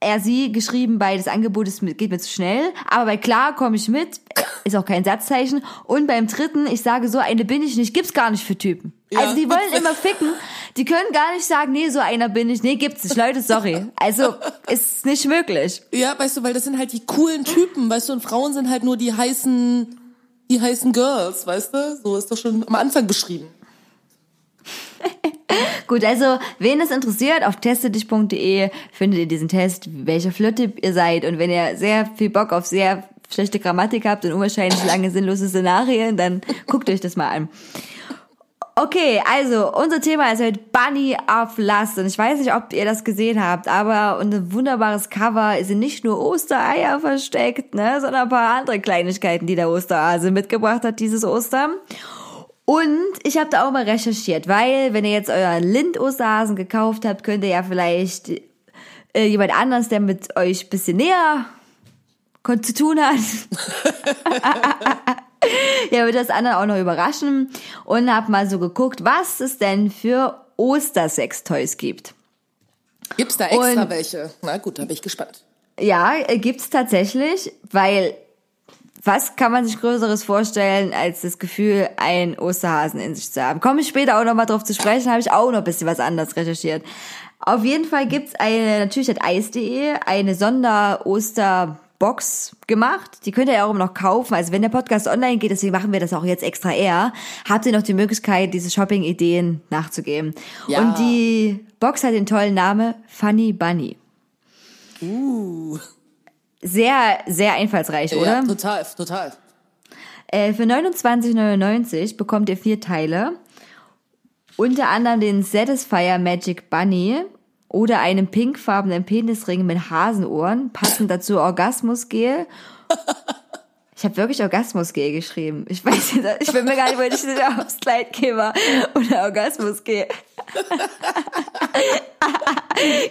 er, sie geschrieben bei das Angebot ist, geht mir zu schnell. Aber bei klar komme ich mit, ist auch kein Satzzeichen. Und beim dritten, ich sage so, eine bin ich nicht, gibt's gar nicht für Typen. Ja. Also die wollen immer ficken. Die können gar nicht sagen, nee, so einer bin ich. Nee, gibt's nicht. Leute, sorry. Also, ist nicht möglich. Ja, weißt du, weil das sind halt die coolen Typen, weißt du, und Frauen sind halt nur die heißen, die heißen Girls, weißt du? So ist doch schon am Anfang beschrieben. Gut, also, wen es interessiert, auf testedich.de findet ihr diesen Test, welcher Flirttyp ihr seid. Und wenn ihr sehr viel Bock auf sehr schlechte Grammatik habt und unwahrscheinlich lange sinnlose Szenarien, dann guckt euch das mal an. Okay, also unser Thema ist heute Bunny of Lust und ich weiß nicht, ob ihr das gesehen habt, aber unser wunderbares Cover sind nicht nur Ostereier versteckt, ne, sondern ein paar andere Kleinigkeiten, die der Osterhase mitgebracht hat dieses Ostern. Und ich habe da auch mal recherchiert, weil wenn ihr jetzt euren Lind-Osterhasen gekauft habt, könnt ihr ja vielleicht äh, jemand anders, der mit euch bisschen näher zu tun hat, ja, wird das anderen auch noch überraschen und hab mal so geguckt, was es denn für Ostersextoys gibt. Gibt's da extra Und- welche? Na gut, da bin ich gespannt. Ja, äh, gibt's tatsächlich, weil was kann man sich Größeres vorstellen, als das Gefühl, einen Osterhasen in sich zu haben? Komme ich später auch noch mal drauf zu sprechen, habe ich auch noch ein bisschen was anderes recherchiert. Auf jeden Fall gibt's eine, natürlich hat Eis.de eine Sonder-Osterbox gemacht. Die könnt ihr ja auch immer noch kaufen. Also wenn der Podcast online geht, deswegen machen wir das auch jetzt extra eher, habt ihr noch die Möglichkeit, diese Shopping-Ideen nachzugeben. Ja. Und die Box hat den tollen Namen Funny Bunny. Uh. Sehr, sehr einfallsreich, Ja, oder? total, total. Äh, für 29,99 bekommt ihr vier Teile. Unter anderem den Satisfier Magic Bunny oder einen pinkfarbenen Penisring mit Hasenohren, passend dazu Orgasmusgel. Ich habe wirklich Orgasmusgel geschrieben. Ich weiß nicht, ich bin mir gar nicht, weil ich nicht aufs Kleid gehe oder Orgasmusgel.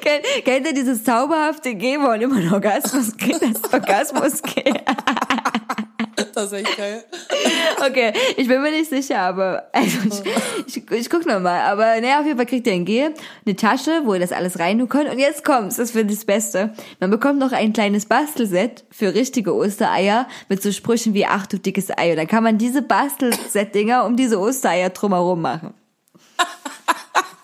kennt, kennt ihr dieses zauberhafte Gehen und immer ein Orgasmusgel? Das Orgasmusgel. Das ist echt geil. Okay, ich bin mir nicht sicher, aber also ich, ich, ich guck noch mal. Aber naja, auf jeden Fall kriegt ihr ein Gel, eine Tasche, wo ihr das alles rein tun könnt. Und jetzt kommt's, das finde ich das Beste. Man bekommt noch ein kleines Bastelset für richtige Ostereier mit so Sprüchen wie ach du dickes Ei. Und dann kann man diese Bastelset-Dinger um diese Ostereier drumherum machen.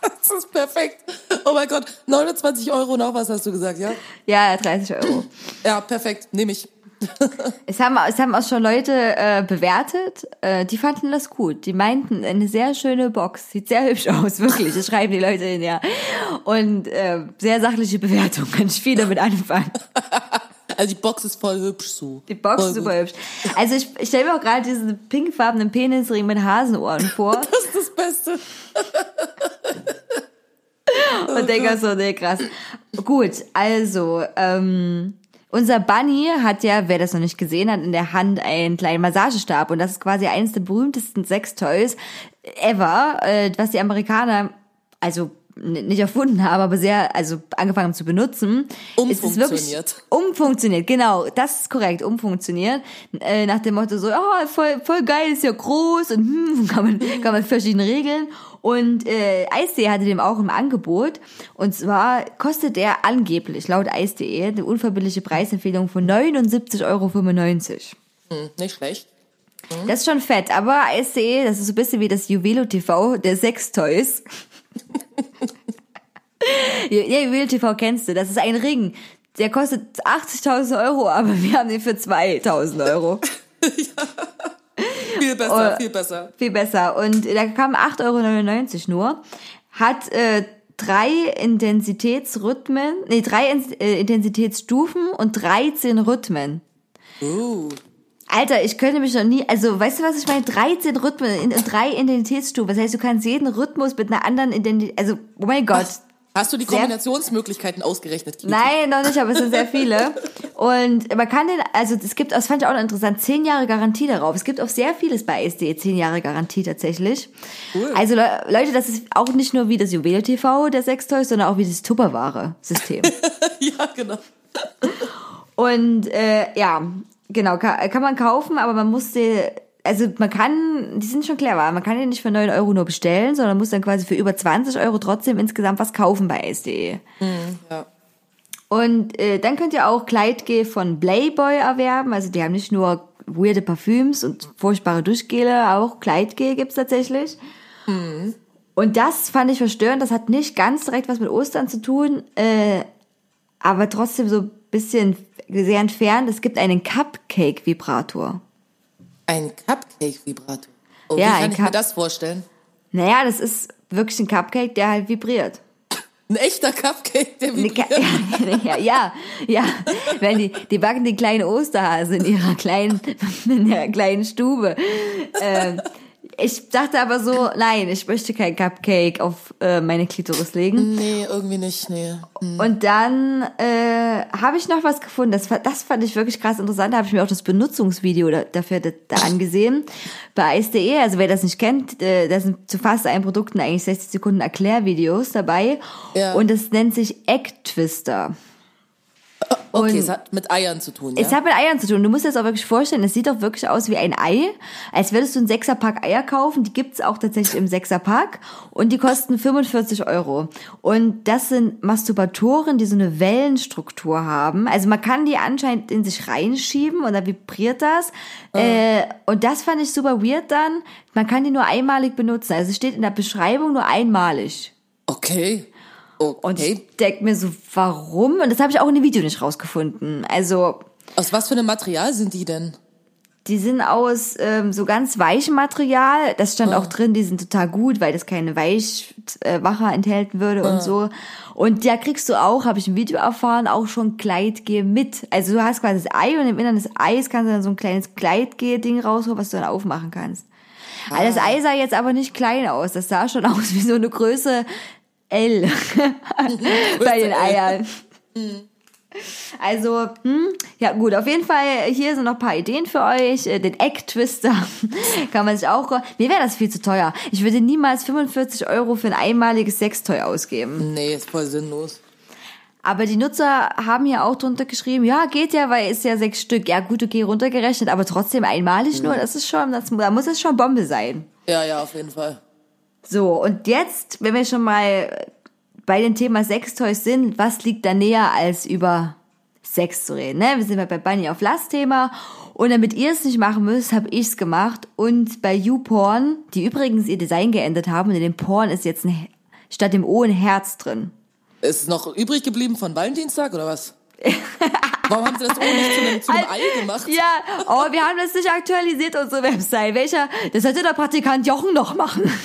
Das ist perfekt. Oh mein Gott, 29 Euro noch, was hast du gesagt, ja? Ja, 30 Euro. Ja, perfekt, nehme ich. Es haben, es haben auch schon Leute äh, bewertet, äh, die fanden das gut. Die meinten, eine sehr schöne Box, sieht sehr hübsch aus, wirklich. Das schreiben die Leute hin, ja. Und äh, sehr sachliche Bewertung, kann ich viel damit anfangen. Also die Box ist voll hübsch so. Die Box voll ist super hübsch. Also ich, ich stelle mir auch gerade diesen pinkfarbenen Penisring mit Hasenohren vor Das ist das Beste. und denke so, nee, krass. Gut, also, ähm, unser Bunny hat ja, wer das noch nicht gesehen hat, in der Hand einen kleinen Massagestab und das ist quasi eines der berühmtesten Sextoys ever, äh, was die Amerikaner, also nicht erfunden haben, aber sehr, also angefangen haben zu benutzen. Es ist wirklich Umfunktioniert. umfunktioniert, genau, das ist korrekt, umfunktioniert. Äh, nach dem Motto so, oh, voll, voll geil, ist ja groß und hm, kann man, kann man verschiedene regeln. Und äh, Eis.de hatte dem auch im Angebot. Und zwar kostet der angeblich, laut Eis.de, eine unverbindliche Preisempfehlung von 79,95 Euro. Hm, nicht schlecht. Das ist schon fett, aber Eis.de, das ist so ein bisschen wie das Juvelo TV der Sextoys. ja, Juvelo TV kennst du, das ist ein Ring. Der kostet 80.000 Euro, aber wir haben den für 2.000 Euro. Viel besser, Oh. viel besser. Viel besser. Und da kam 8,99 Euro nur. Hat äh, drei Intensitätsrhythmen, nee, drei In äh, Intensitätsstufen und 13 Rhythmen. Uh. Alter, ich könnte mich noch nie, also weißt du was ich meine? 13 Rhythmen in, in drei Intensitätsstufen. Das heißt, du kannst jeden Rhythmus mit einer anderen Identität, also, oh mein Gott. Hast du die Kombinationsmöglichkeiten ausgerechnet, Kiki? Nein, noch nicht, aber es sind sehr viele. Und man kann den, also es gibt, das fand ich auch noch interessant, 10 Jahre Garantie darauf. Es gibt auch sehr vieles bei SD, 10 Jahre Garantie tatsächlich. Cool. Also Le Leute, das ist auch nicht nur wie das Juwel TV der Sextoys, sondern auch wie das Tupperware-System. ja, genau. Und äh, ja, genau, kann, kann man kaufen, aber man muss die, also man kann, die sind schon clever, man kann die nicht für 9 Euro nur bestellen, sondern muss dann quasi für über 20 Euro trotzdem insgesamt was kaufen bei SD. Ja. Und äh, dann könnt ihr auch Kleidgel von Playboy erwerben. Also die haben nicht nur weirde Parfüms und furchtbare Duschgele, auch Kleidgel gibt's tatsächlich. Und das fand ich verstörend. Das hat nicht ganz direkt was mit Ostern zu tun, äh, aber trotzdem so ein bisschen sehr entfernt. Es gibt einen Cupcake-Vibrator. Ein Cupcake-Vibrator. Oh, Ja, wie kann ich mir Cup- das vorstellen? Naja, das ist wirklich ein Cupcake, der halt vibriert. Ein echter Cupcake, der vibriert. ja, ja, ja. Wenn die, die backen den kleinen Osterhase in ihrer kleinen, in ihrer kleinen Stube. Ähm, ich dachte aber so, nein, ich möchte kein Cupcake auf äh, meine Klitoris legen. Nee, irgendwie nicht, nee. Und dann äh, habe ich noch was gefunden, das, das fand ich wirklich krass interessant. Da habe ich mir auch das Benutzungsvideo da, dafür da, da angesehen. Bei Ice.de, also wer das nicht kennt, äh, da sind zu fast allen Produkten eigentlich 60 Sekunden Erklärvideos dabei. Ja. Und es nennt sich Egg Twister. Okay, Und- es hat mit Eiern zu tun, ja? Es hat mit Eiern zu tun. Du musst dir das auch wirklich vorstellen, es sieht doch wirklich aus wie ein Ei. Als würdest du einen Sechserpack Eier kaufen. Die gibt's auch tatsächlich im Sechserpack. Und die kosten 45 Euro. Und das sind Masturbatoren, die so eine Wellenstruktur haben. Also man kann die anscheinend in sich reinschieben und dann vibriert das. Äh, und das fand ich super weird dann. Man kann die nur einmalig benutzen. Also es steht in der Beschreibung nur einmalig. Okay. Und Okay. ich denk mir so, warum? Und das habe ich auch in dem Video nicht rausgefunden. Also Aus was für einem Material sind die denn? Die sind aus ähm, so ganz weichem Material. Das stand auch drin, die sind total gut, weil das keine Weichwacher enthalten würde und so. Und da kriegst du auch, habe ich im Video erfahren, auch schon Kleidgel mit. Also du hast quasi das Ei und im Innern des Eis kannst du dann so ein kleines Kleidgel-Ding rausholen, was du dann aufmachen kannst. Also das Ei sah jetzt aber nicht klein aus. Das sah schon aus wie so eine Größe L bei den L. Eiern. Also, hm, ja gut, auf jeden Fall, hier sind noch ein paar Ideen für euch. Äh, Den Egg-Twister kann man sich auch... Mir wäre das viel zu teuer. Ich würde niemals 45 Euro für ein einmaliges Sextoy ausgeben. Nee, ist voll sinnlos. Aber die Nutzer haben ja auch drunter geschrieben, ja, geht ja, weil ist ja sechs Stück. Ja gut, okay, runtergerechnet, aber trotzdem einmalig nur, das ist schon, das, da muss es schon Bombe sein. Ja, ja, auf jeden Fall. So, und jetzt, wenn wir schon mal bei dem Thema Sextoys sind, was liegt da näher, als über Sex zu reden? Ne? Wir sind ja bei Bunny auf Last-Thema. Und damit ihr es nicht machen müsst, habe ich's gemacht. Und bei YouPorn, die übrigens ihr Design geändert haben, und in dem Porn ist jetzt ein, statt dem O ein Herz drin. Ist es noch übrig geblieben von Valentinstag oder was? Warum haben sie das ohne nicht zu einem, zu einem Ei gemacht? Ja, oh, wir haben das nicht aktualisiert, unsere Website. Welcher, das hätte der Praktikant Jochen noch machen.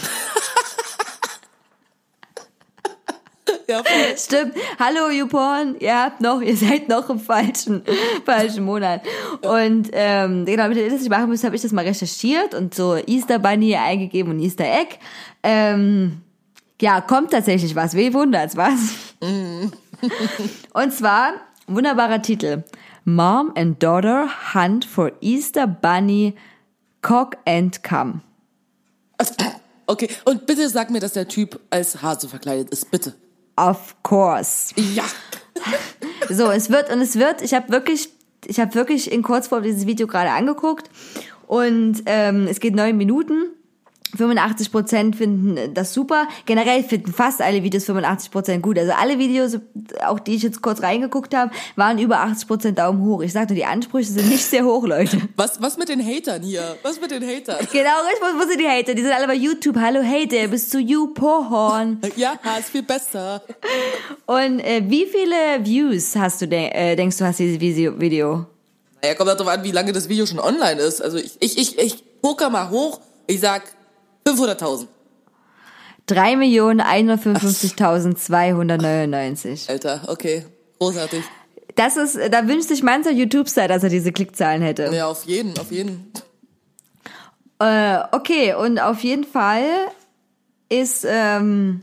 Ja, voll. Stimmt. Hallo, YouPorn. Ihr habt noch, ihr seid noch im falschen, falschen Monat. Und ähm, genau, damit ihr das nicht machen müsst, habe ich das mal recherchiert und so Easter Bunny eingegeben und Easter Egg. Ähm, ja, kommt tatsächlich was. Wie wundert's, was? und zwar, wunderbarer Titel. Mom and Daughter Hunt for Easter Bunny Cock and Come. Okay, und bitte sag mir, dass der Typ als Hase verkleidet ist, bitte. Of course. Ja. So, es wird und es wird, ich habe wirklich, ich habe wirklich in Kurzform dieses Video gerade angeguckt und ähm, es geht neun Minuten. 85 Prozent finden das super. Generell finden fast alle Videos 85 Prozent gut. Also alle Videos, auch die ich jetzt kurz reingeguckt habe, waren über 80 Prozent Daumen hoch. Ich sag nur, die Ansprüche sind nicht sehr hoch, Leute. Was, was mit den Hatern hier? Was mit den Hatern? Genau, ich wo, wo sind die Hater? Die sind alle bei YouTube. Hallo Hater, bist du you Pohorn. Ja, ist viel besser. Und äh, wie viele Views hast du, de äh, denkst du, hast dieses Video? Video? Naja, kommt darauf an, wie lange das Video schon online ist. Also ich, ich, ich, ich poker mal hoch. Ich sag 500.000. 3.155.299. Alter, okay. Großartig. Das ist, da wünscht sich mancher YouTube-Star, dass er diese Klickzahlen hätte. Ja, auf jeden, auf jeden. Äh, okay, und auf jeden Fall ist ähm,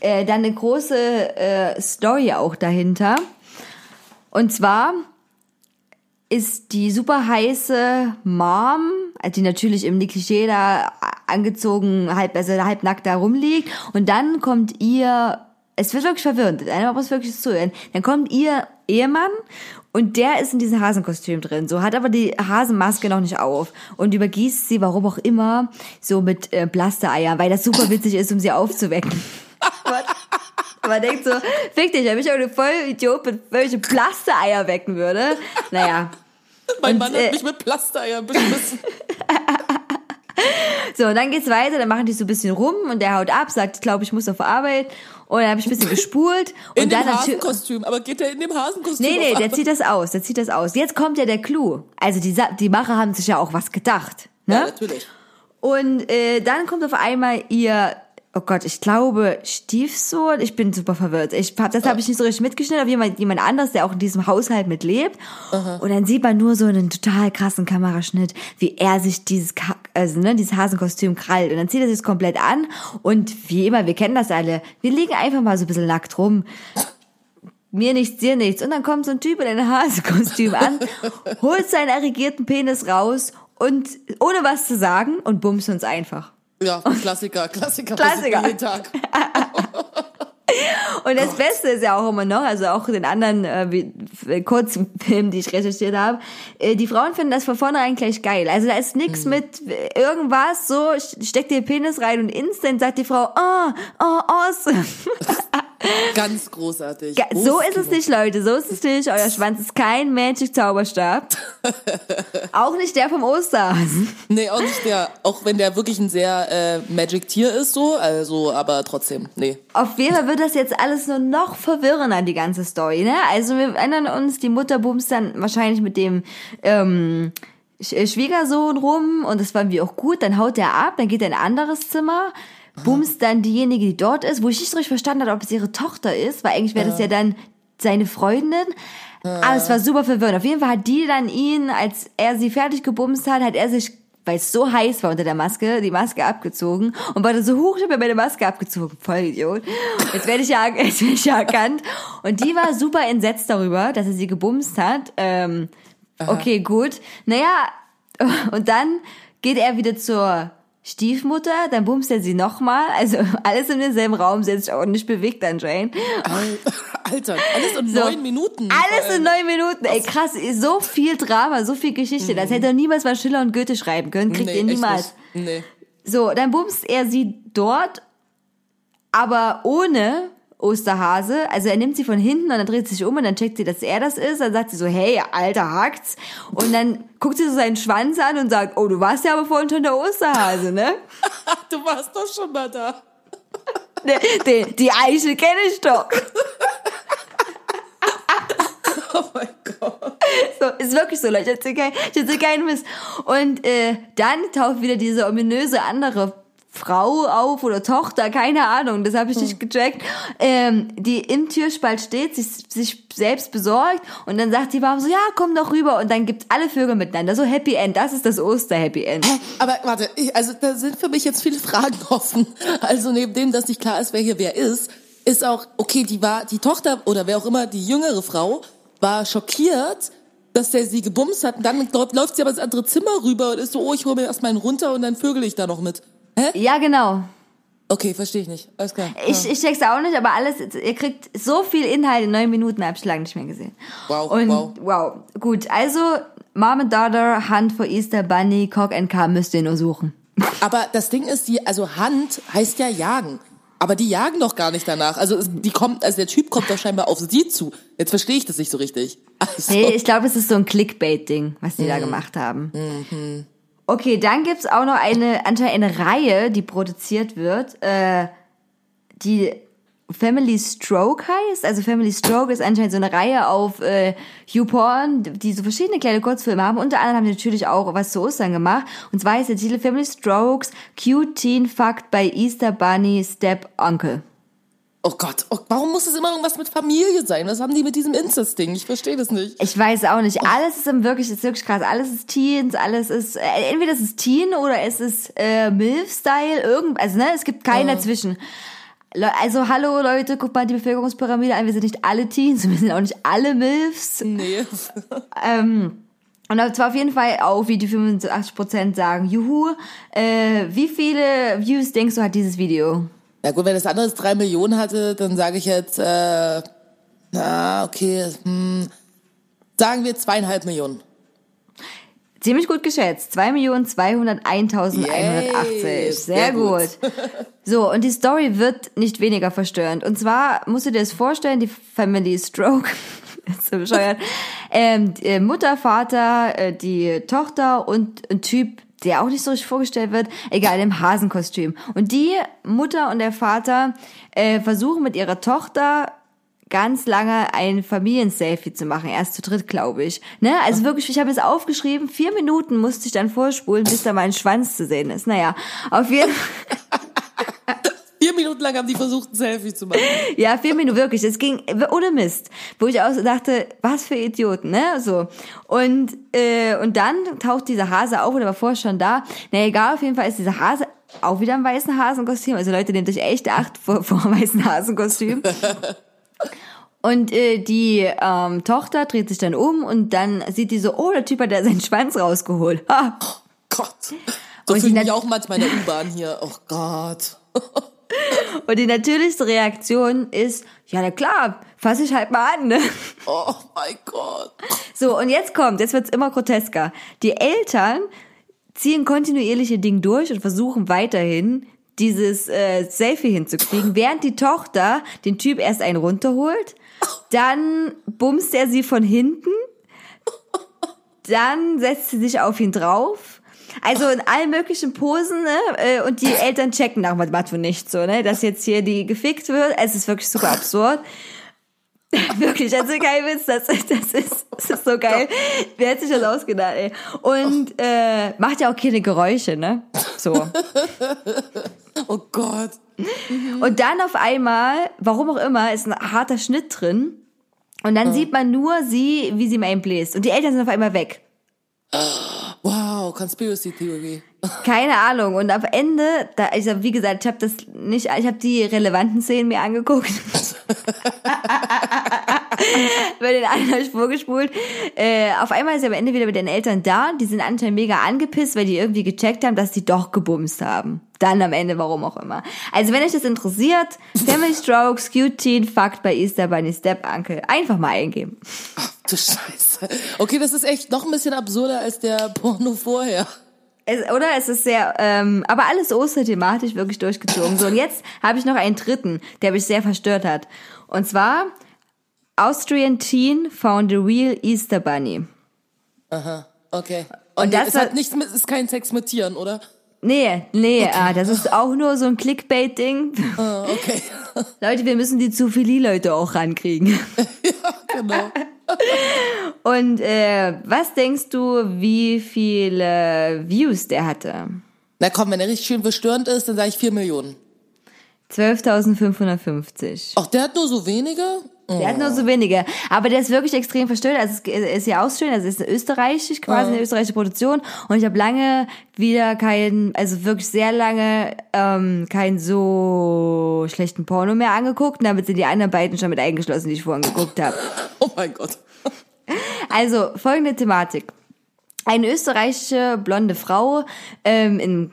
äh, dann eine große äh, Story auch dahinter. Und zwar ist die super heiße Mom, die natürlich im Klischee da angezogen, halb, also halb nackt da rumliegt. Und dann kommt ihr, es wird wirklich verwirrend, einer muss wirklich zuhören. Dann kommt ihr Ehemann und der ist in diesem Hasenkostüm drin, so hat aber die Hasenmaske noch nicht auf und übergießt sie, warum auch immer, so mit äh, Blastereiern, weil das super witzig ist, um sie aufzuwecken. Man denkt so, fick dich, wenn ich auch eine voll Idiot mit welche Plastereier wecken würde. Naja. Mein Und, Mann äh, hat mich mit Plastereiern beschmissen. So, und dann geht's weiter, dann machen die so ein bisschen rum und der haut ab, sagt, ich glaube, ich muss auf Arbeit. Und dann habe ich ein bisschen gespult. In und dem dann natür- Hasenkostüm. Aber geht der in dem Hasenkostüm? Nee, nee, der zieht das aus, der zieht das aus. Jetzt kommt ja der Clou. Also die, die Macher haben sich ja auch was gedacht. Ne? Ja, natürlich. Und äh, dann kommt auf einmal ihr, oh Gott, ich glaube Stiefsohn. Ich bin super verwirrt. Ich hab, das habe ich nicht so richtig mitgeschnitten, aber jemand, jemand anders, der auch in diesem Haushalt mitlebt. Und dann sieht man nur so einen total krassen Kameraschnitt, wie er sich dieses, also ne, dieses Hasenkostüm krallt. Und dann zieht er sich komplett an. Und wie immer, wir kennen das alle. Wir liegen einfach mal so ein bisschen nackt rum. Mir nichts, dir nichts. Und dann kommt so ein Typ in einem Hasenkostüm an, holt seinen erregierten Penis raus und ohne was zu sagen und bumst uns einfach. Ja, Klassiker, Klassiker. Klassiker. Jeden Tag. Und das Beste ist ja auch immer noch, also auch den anderen äh, äh, Kurzfilmen, die ich recherchiert habe, äh, die Frauen finden das von vornherein gleich geil. Also da ist nix mit äh, irgendwas, so steckt ihr Penis rein und instant sagt die Frau, oh, oh, awesome. Ganz großartig. Ja, so ist es nicht, Leute, so ist es nicht. Euer Schwanz ist kein Magic-Zauberstab. auch nicht der vom Osterhasen. Nee, auch nicht der, auch wenn der wirklich ein sehr äh, Magic-Tier ist, so, also, aber trotzdem, nee. Auf jeden Fall wird das jetzt alles nur noch verwirrender, die ganze Story, ne? Also wir erinnern uns, die Mutter bumst dann wahrscheinlich mit dem ähm, Sch- äh, Schwiegersohn rum und das war wie auch gut, dann haut er ab, dann geht er in ein anderes Zimmer, bumst dann diejenige, die dort ist, wo ich nicht so richtig verstanden habe, ob es ihre Tochter ist, weil eigentlich wäre das ja dann seine Freundin. Aber es war super verwirrend. Auf jeden Fall hat die dann ihn, als er sie fertig gebumst hat, hat er sich, weil es so heiß war unter der Maske, die Maske abgezogen und war dann so hoch, ich habe mir meine Maske abgezogen. Voll Idiot. Jetzt werde ich ja, jetzt werde ich ja erkannt. Und die war super entsetzt darüber, dass er sie gebumst hat. Ähm, okay, gut. Naja, und dann geht er wieder zur Stiefmutter, dann bumst er sie nochmal. Also alles in demselben Raum, sie hat sich auch nicht bewegt anscheinend. Al- Alter, alles in So. neun Minuten. Alles in neun Minuten. Ey, krass, so viel Drama, so viel Geschichte. Das hätte er niemals mal Schiller und Goethe schreiben können. Kriegt Mhm. nee, ihr niemals. Nee. So, dann bumst er sie dort, aber ohne Osterhase. Also er nimmt sie von hinten und dann dreht sie sich um und dann checkt sie, dass er das ist. Dann sagt sie so, hey, alter Hacks. Und dann guckt sie so seinen Schwanz an und sagt, oh, du warst ja aber vorhin schon der Osterhase, ne? du warst doch schon mal da. die, die, die Eichel kenne ich doch. oh mein Gott. So, ist wirklich so, Leute. Ich erzähle keinen Mist. Und äh, dann taucht wieder diese ominöse andere Frau auf oder Tochter, keine Ahnung, das habe ich nicht gecheckt, ähm, die im Türspalt steht, sich, sich selbst besorgt und dann sagt die Mom so, ja, komm doch rüber und dann gibt's alle Vögel miteinander. So Happy End, das ist das Oster-Happy End. Aber warte, ich, also da sind für mich jetzt viele Fragen offen. Also neben dem, dass nicht klar ist, wer hier wer ist, ist auch, okay, die war, die Tochter oder wer auch immer, die jüngere Frau, war schockiert, dass der sie gebumst hat und dann läuft, läuft sie aber ins andere Zimmer rüber und ist so, oh, ich hole mir erstmal einen runter und dann vögel ich da noch mit. Hä? Ja, genau. Okay, verstehe ich nicht. Alles klar. Ich, ja. ich check's auch nicht, aber alles, ihr kriegt so viel Inhalt in neun Minuten, hab ich lange nicht mehr gesehen. Wow, und, wow. Wow, gut. Also, Mom and Daughter, Hunt for Easter Bunny, Cock and Car müsst ihr nur suchen. Aber das Ding ist, die, also Hand heißt ja jagen. Aber die jagen doch gar nicht danach. Also die kommt, also der Typ kommt doch scheinbar auf sie zu. Jetzt verstehe ich das nicht so richtig. Also, Nee, ich glaube, es ist so ein Clickbait-Ding, was die Mhm. da gemacht haben. Okay, dann gibt's auch noch eine, anscheinend eine Reihe, die produziert wird, äh, die Family Stroke heißt. Also Family Stroke ist anscheinend so eine Reihe auf äh, YouPorn, die so verschiedene kleine Kurzfilme haben. Unter anderem haben die natürlich auch was zu Ostern gemacht. Und zwar ist der Titel Family Strokes Cute Teen Fucked by Easter Bunny Step Uncle. Oh Gott, oh, warum muss es immer irgendwas mit Familie sein? Was haben die mit diesem Incest-Ding? Ich verstehe das nicht. Ich weiß auch nicht. Alles ist im wirklich, ist wirklich krass. Alles ist Teens, alles ist, äh, entweder es ist Teen oder es ist äh, MILF-Style, irgend, also ne, es gibt keinen dazwischen. Le- Also hallo Leute, guckt mal die Bevölkerungspyramide an. Wir sind nicht alle Teens, wir sind auch nicht alle MILFs. Nee. Ähm, und zwar auf jeden Fall auch, wie die 85% sagen, juhu. Äh, wie viele Views denkst du hat dieses Video? Ja gut, wenn das andere drei Millionen hatte, dann sage ich jetzt, äh, na, okay, hm, sagen wir zweieinhalb Millionen. Ziemlich gut geschätzt. 2.201.180. Yay, Sehr, sehr gut. gut. So, und die Story wird nicht weniger verstörend. Und zwar musst du dir das vorstellen, die Family Stroke, ist so bescheuert, ähm, äh, Mutter, Vater, äh, die Tochter und ein Typ, der auch nicht so richtig vorgestellt wird, egal, im Hasenkostüm. Und die Mutter und der Vater äh, versuchen mit ihrer Tochter ganz lange ein Familienselfie zu machen, erst zu dritt, glaube ich. Ne? Also wirklich, ich habe es aufgeschrieben, vier Minuten musste ich dann vorspulen, bis da mein Schwanz zu sehen ist. Naja, auf jeden Fall. Vier Minuten lang haben die versucht, ein Selfie zu machen. Ja, vier Minuten, wirklich. Es ging ohne Mist. Wo ich auch dachte, was für Idioten, ne? So. Und, äh, und dann taucht dieser Hase auf, oder war vorher schon da. Na egal, auf jeden Fall ist dieser Hase auch wieder im weißen Hasenkostüm. Also Leute, nehmt euch echt Acht vor, vor dem weißen Hasenkostüm. Und äh, die ähm, Tochter dreht sich dann um und dann sieht die so, oh, der Typ hat da seinen Schwanz rausgeholt. Ha. Gott. So fühle ich mich auch manchmal in der U-Bahn hier. Oh Gott. Und die natürlichste Reaktion ist, ja, na klar, fass ich halt mal an, ne? Oh mein Gott. So, und jetzt kommt, jetzt wird's immer grotesker. Die Eltern ziehen kontinuierliche Ding durch und versuchen weiterhin dieses äh, Selfie hinzukriegen, während die Tochter den Typ erst einen runterholt, dann bumst er sie von hinten, dann setzt sie sich auf ihn drauf. Also in allen möglichen Posen, ne? äh, Und die Eltern checken nach Mathe nicht so, ne? Dass jetzt hier die gefickt wird. Es ist wirklich super absurd. Wirklich, also kein Witz, das, das, ist, das ist so geil. Wer hat sich das ausgedacht, ey? Und äh, macht ja auch keine Geräusche, ne? So. Oh Gott. Und dann auf einmal, warum auch immer, ist ein harter Schnitt drin. Und dann sieht man nur sie, wie sie ihm einbläst. Und die Eltern sind auf einmal weg. Wow, Conspiracy Theory. Keine Ahnung. Und am Ende, da, ich hab, wie gesagt, ich habe das nicht, ich habe die relevanten Szenen mir angeguckt. Bei den einen habe ich vorgespult. Äh, auf einmal ist er am Ende wieder mit den Eltern da. Die sind anscheinend mega angepisst, weil die irgendwie gecheckt haben, dass die doch gebumst haben. Dann am Ende, warum auch immer. Also wenn euch das interessiert, Family Strokes, Cute Teen, Fucked bei Easter Bunny Step Uncle. Einfach mal eingeben. Du Scheiße. Okay, das ist echt noch ein bisschen absurder als der Porno vorher. Es, oder? Es ist sehr, ähm, aber alles osterthematisch wirklich durchgezogen. So, und jetzt habe ich noch einen dritten, der mich sehr verstört hat. Und zwar, Austrian teen found a real Easter Bunny. Aha, okay. Und Und das es hat nichts mit, ist kein Sex mit Tieren, oder? Nee, nee, ah, das ist auch nur so ein Clickbait-Ding. Ah, okay. Leute, wir müssen die Zoophilie-Leute auch rankriegen. ja, genau. Und äh, was denkst du, wie viele Views der hatte? Na komm, wenn er richtig schön verstörend ist, dann sage ich 4 Millionen. 12.550. Ach, der hat nur so wenige? Der hat nur so wenige. Aber der ist wirklich extrem verstört. Also es ist ja Austrian, also es ist österreichisch, quasi eine österreichische Produktion. Und ich habe lange wieder keinen, also wirklich sehr lange ähm, keinen so schlechten Porno mehr angeguckt. Und damit sind die anderen beiden schon mit eingeschlossen, die ich vorhin geguckt habe. Oh mein Gott. Also folgende Thematik. Eine österreichische blonde Frau ähm, in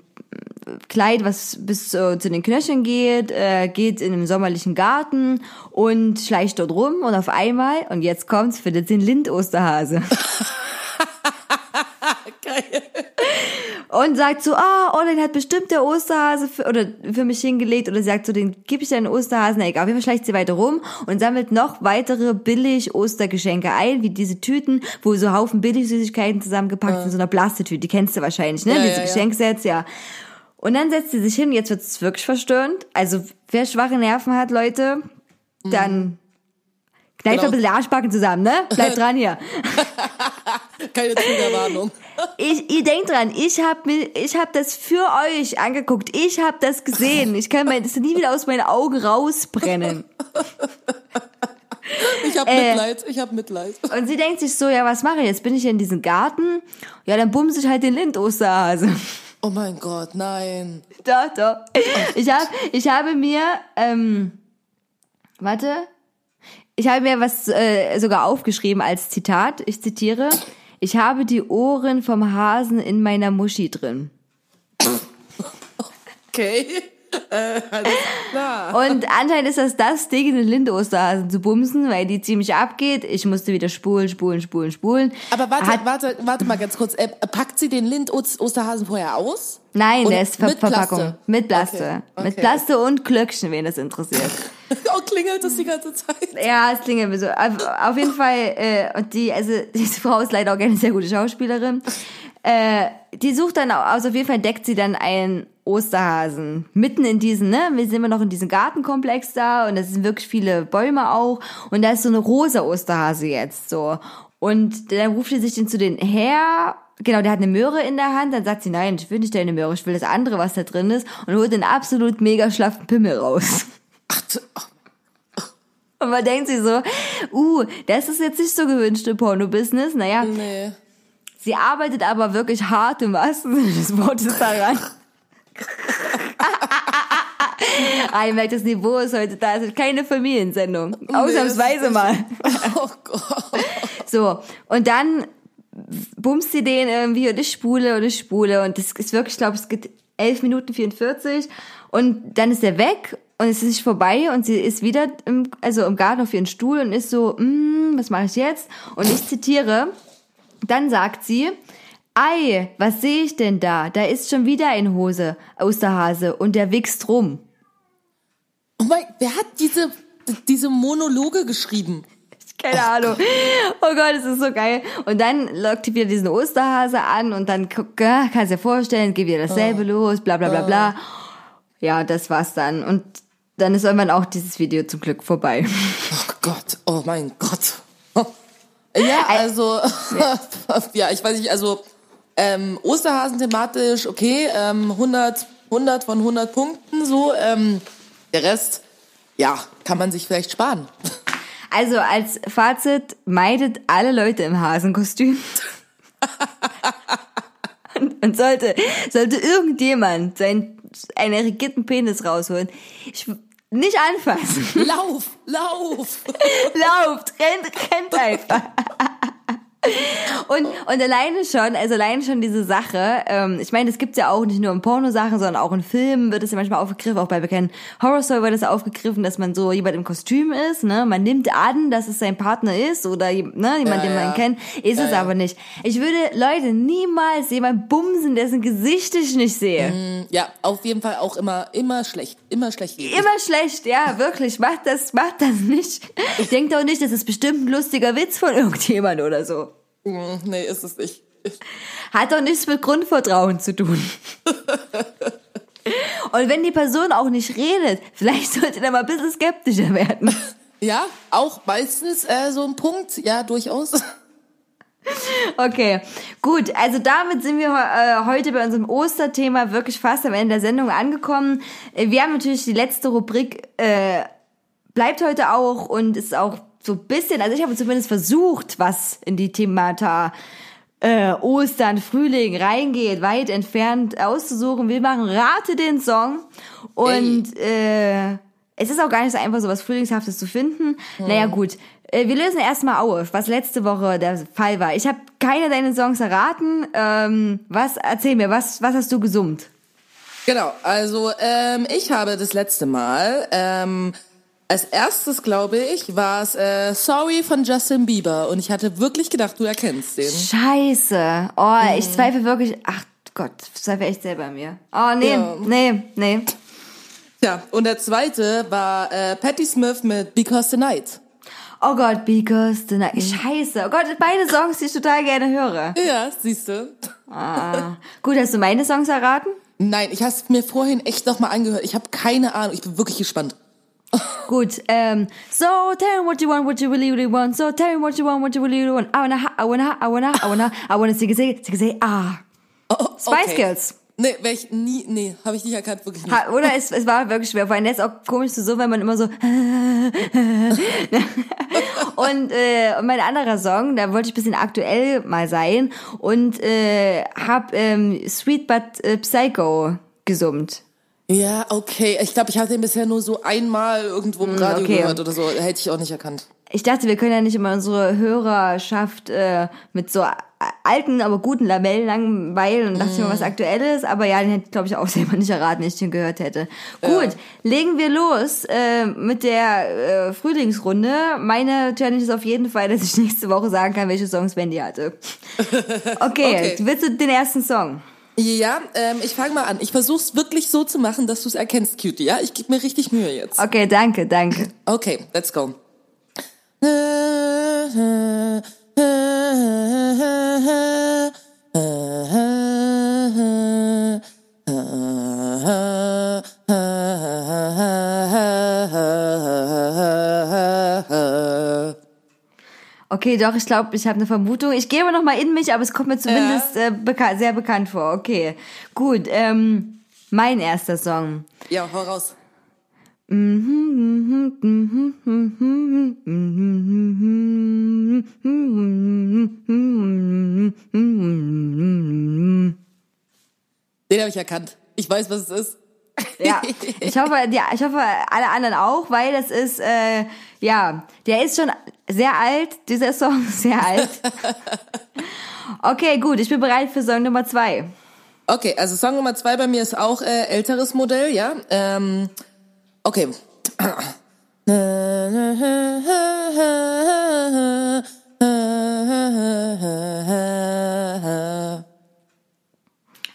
Kleid, was bis äh, zu den Knöcheln geht, äh, geht in einem sommerlichen Garten und schleicht dort rum und auf einmal, und jetzt kommt's, findet sie einen Lind-Osterhase. Geil. Und sagt so, ah, oh, den hat bestimmt der Osterhase für, oder für mich hingelegt. Oder sagt so, den gib ich deinen Osterhasen. Na egal, auf jeden Fall schleicht sie weiter rum und sammelt noch weitere billig Ostergeschenke ein, wie diese Tüten, wo so Haufen Billig-Süßigkeiten zusammengepackt sind, in so einer Plastetüte. Die kennst du wahrscheinlich, ne? Ja, diese ja, ja. Geschenksets, ja. Und dann setzt sie sich hin, jetzt wird's wirklich verstörend. Also, wer schwache Nerven hat, Leute, dann kneift Genau. ein bisschen Arschbacken zusammen, ne? Bleibt dran hier. Keine Triggerwarnung. Ich, ihr denkt dran, ich habe mir, ich habe das für euch angeguckt. Ich habe das gesehen. Ich kann mein, das nie wieder aus meinen Augen rausbrennen. Ich hab Äh. Mitleid, ich hab Mitleid. Und sie denkt sich so, ja, was mache ich jetzt? Bin ich in diesem Garten? Ja, dann bumse ich halt den Lind-Osterhase. Oh mein Gott, nein. Doch, doch. Ich, hab, ich habe mir, ähm, warte, ich habe mir was äh, sogar aufgeschrieben als Zitat. Ich zitiere, ich habe die Ohren vom Hasen in meiner Muschi drin. Okay. Äh, alles klar. Und anscheinend ist das das Ding, den Linde-Osterhasen zu bumsen, weil die ziemlich abgeht. Ich musste wieder spulen, spulen, spulen, spulen. Aber warte, Hat, warte, warte mal ganz kurz. Äh, packt sie den Lind-Osterhasen vorher aus? nein, der ist Ver mit Verpackung. Plaste? Mit Plaste. Okay, okay. Mit Plaste und Klöckchen, wen das interessiert. Oh, klingelt das die ganze Zeit? Ja, es klingelt mir so. Auf, auf jeden Fall, äh, und die, also diese Frau ist leider auch eine sehr gute Schauspielerin. Äh, die sucht dann, also auf jeden Fall entdeckt sie dann einen Osterhasen. Mitten in diesen, ne, wir sind immer noch in diesem Gartenkomplex da und es sind wirklich viele Bäume auch. Und da ist so eine rosa Osterhase jetzt so. Und dann ruft sie sich den zu den her. Genau, der hat eine Möhre in der Hand, dann sagt sie, nein, ich will nicht deine Möhre, ich will das andere, was da drin ist, und holt den absolut mega schlaffen Pimmel raus. Ach, oh, Und man denkt sich so, uh, das ist jetzt nicht so gewünscht im Porno-Business. Naja, nee. Sie arbeitet aber wirklich hart im wahrsten Sinne des Wortes daran. ah, ihr merkt, das Niveau ist heute da. Es ist keine Familiensendung. Ausnahmsweise mal. Oh Gott. So, und dann bumst sie den irgendwie und ich spule und ich spule und das ist wirklich, ich glaube, es geht 11 Minuten 44 und dann ist er weg und es ist nicht vorbei und sie ist wieder im, also im Garten auf ihren Stuhl und ist so, mm, was mache ich jetzt? Und ich zitiere, dann sagt sie, Ei, was sehe ich denn da? Da ist schon wieder ein Hose, Osterhase und der wichst rum. Oh mein, wer hat diese, diese Monologe geschrieben? Keine Ahnung. Oh Gott, es ist so geil. Und dann lockt die wieder diesen Osterhase an und dann kannst dir vorstellen, geht wieder dasselbe los, bla bla bla bla. Ja, das war's dann. Und dann ist irgendwann auch dieses Video zum Glück vorbei. Oh Gott, oh mein Gott. Ja, also, ja, ich weiß nicht, also, ähm, Osterhasen thematisch, okay, ähm, 100, 100 von 100 Punkten, so, ähm, der Rest, ja, kann man sich vielleicht sparen. Also als Fazit, meidet alle Leute im Hasenkostüm. und, und sollte, sollte irgendjemand seinen, einen erigierten Penis rausholen, ich, nicht anfassen. Lauf, lauf! Lauft, rennt, rennt einfach. Und, und alleine schon, also alleine schon diese Sache, ähm, ich meine, das gibt's ja auch nicht nur in Pornosachen, sondern auch in Filmen wird es ja manchmal aufgegriffen, auch bei bekannten Horror-Story wird es aufgegriffen, dass man so jemand im Kostüm ist, ne, man nimmt an, dass es sein Partner ist oder ne, jemand, Ja, den man ja. kennt, ist Ja, es aber nicht. Ich würde, Leute, niemals jemand bumsen, dessen Gesicht ich nicht sehe. Ja, auf jeden Fall auch immer, immer schlecht, immer schlecht. Immer schlecht, ja, wirklich. Macht das, macht das nicht. Denkt doch nicht, das ist bestimmt ein lustiger Witz von irgendjemand oder so. Mm, Nee, ist es nicht. Hat doch nichts mit Grundvertrauen zu tun. Und wenn die Person auch nicht redet, vielleicht sollte er mal ein bisschen skeptischer werden. Ja, auch meistens äh, so ein Punkt, ja, durchaus. Okay, gut. Also damit sind wir äh, heute bei unserem Osterthema wirklich fast am Ende der Sendung angekommen. Äh, wir haben natürlich die letzte Rubrik, äh, bleibt heute auch und ist auch so ein bisschen, also ich habe zumindest versucht, was in die Themata äh, Ostern, Frühling reingeht, weit entfernt auszusuchen. Wir machen Rate den Song und äh, es ist auch gar nicht so einfach, so was Frühlingshaftes zu finden. Hm. Naja, gut. Äh, wir lösen erstmal auf, was letzte Woche der Fall war. Ich habe keine deiner Songs erraten. Ähm, was, erzähl mir, was, was hast du gesummt? Genau, also ähm, ich habe das letzte Mal, ähm, als erstes glaube ich, war es äh, Sorry von Justin Bieber und ich hatte wirklich gedacht, du erkennst den. Scheiße. Oh, mhm. ich zweifle wirklich, ach Gott, zweifle echt selber an mir. Oh, nee, ja. nee, nee. Ja, und der zweite war äh, Patti Smith mit Because the Night. Oh Gott, Because the Night. Scheiße. Oh Gott, beide Songs, die ich total gerne höre. Ja, siehst du. Ah. Gut, hast du meine Songs erraten? Nein, ich habe mir vorhin echt nochmal angehört. Ich habe keine Ahnung. Ich bin wirklich gespannt. Gut, ähm, so tell me what you want, what you really, really want. So tell me what you want, what you really, really want. I wanna, I wanna, I wanna, I wanna, I wanna, sing, sing, sing, sing, ah. Oh, Spice okay. Girls. Nee, wäre ich nie, nee, habe ich nicht erkannt, wirklich nicht. Ha, oder es, es war wirklich schwer, vor allem ist auch komisch so, wenn man immer so und äh, mein anderer Song, da wollte ich bisschen aktuell mal sein und äh, hab ähm, Sweet But äh, Psycho gesummt. Ja, okay. Ich glaube, ich hatte den bisher nur so einmal irgendwo im hm, Radio okay. gehört oder so. Hätte ich auch nicht erkannt. Ich dachte, wir können ja nicht immer unsere Hörerschaft äh, mit so alten, aber guten Labellen langweilen und dachte mm. ich mal was Aktuelles, aber ja, den hätte ich, glaube ich, auch selber nicht erraten, wenn ich den gehört hätte. Ja. Gut, legen wir los äh, mit der äh, Frühlingsrunde. Meine Challenge ist auf jeden Fall, dass ich nächste Woche sagen kann, welche Songs Wendy hatte. Okay, okay. willst du den ersten Song? Ja, ähm, ich fange mal an. Ich versuch's wirklich so zu machen, dass du es erkennst, Cutie. Ja, ich gebe mir richtig Mühe jetzt. Okay, danke, danke. Okay, let's go. Okay, doch, ich glaube, ich habe eine Vermutung. Ich gehe aber noch mal in mich, aber es kommt mir zumindest ja. äh, beka sehr bekannt vor. Okay, gut. Ähm, mein erster Song. Ja, hau raus. Den habe ich erkannt. Ich weiß, was es ist. Ja, ich hoffe, ja, ich hoffe alle anderen auch, weil das ist, äh, ja, der ist schon sehr alt, dieser Song, sehr alt. Okay, gut, ich bin bereit für Song Nummer zwei. Okay, also Song Nummer zwei bei mir ist auch äh, älteres Modell, ja. Ähm, okay.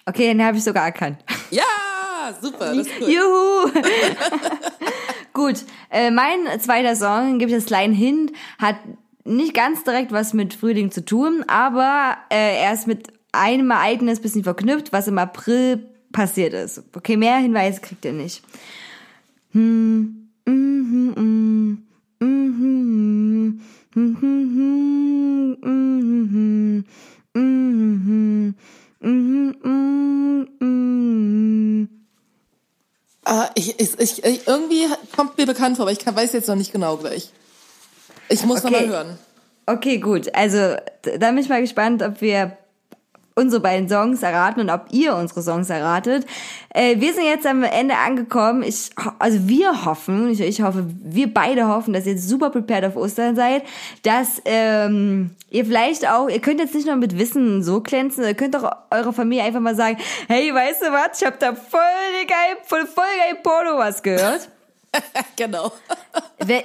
Okay, den habe ich sogar erkannt. Ja! Super, das ist cool. Juhu! Gut, äh, mein zweiter Song, gibt es kleinen Hint, hat nicht ganz direkt was mit Frühling zu tun, aber äh, er ist mit einem Ereignis bisschen verknüpft, was im April passiert ist. Okay, mehr Hinweise kriegt ihr nicht. Hm. Mm, mm, mm, Ah, ich, ich, ich, irgendwie kommt mir bekannt vor, aber ich kann, weiß jetzt noch nicht genau gleich. Ich muss okay. noch mal hören. Okay, gut. Also, da bin ich mal gespannt, ob wir unsere beiden Songs erraten und ob ihr unsere Songs erratet. Äh, wir sind jetzt am Ende angekommen. Ich, also wir hoffen, ich, ich hoffe, wir beide hoffen, dass ihr super prepared auf Ostern seid, dass ähm, ihr vielleicht auch, ihr könnt jetzt nicht nur mit Wissen so glänzen, ihr könnt auch eurer Familie einfach mal sagen, hey, weißt du was, ich hab da voll geil, voll, voll geil Porno was gehört. genau.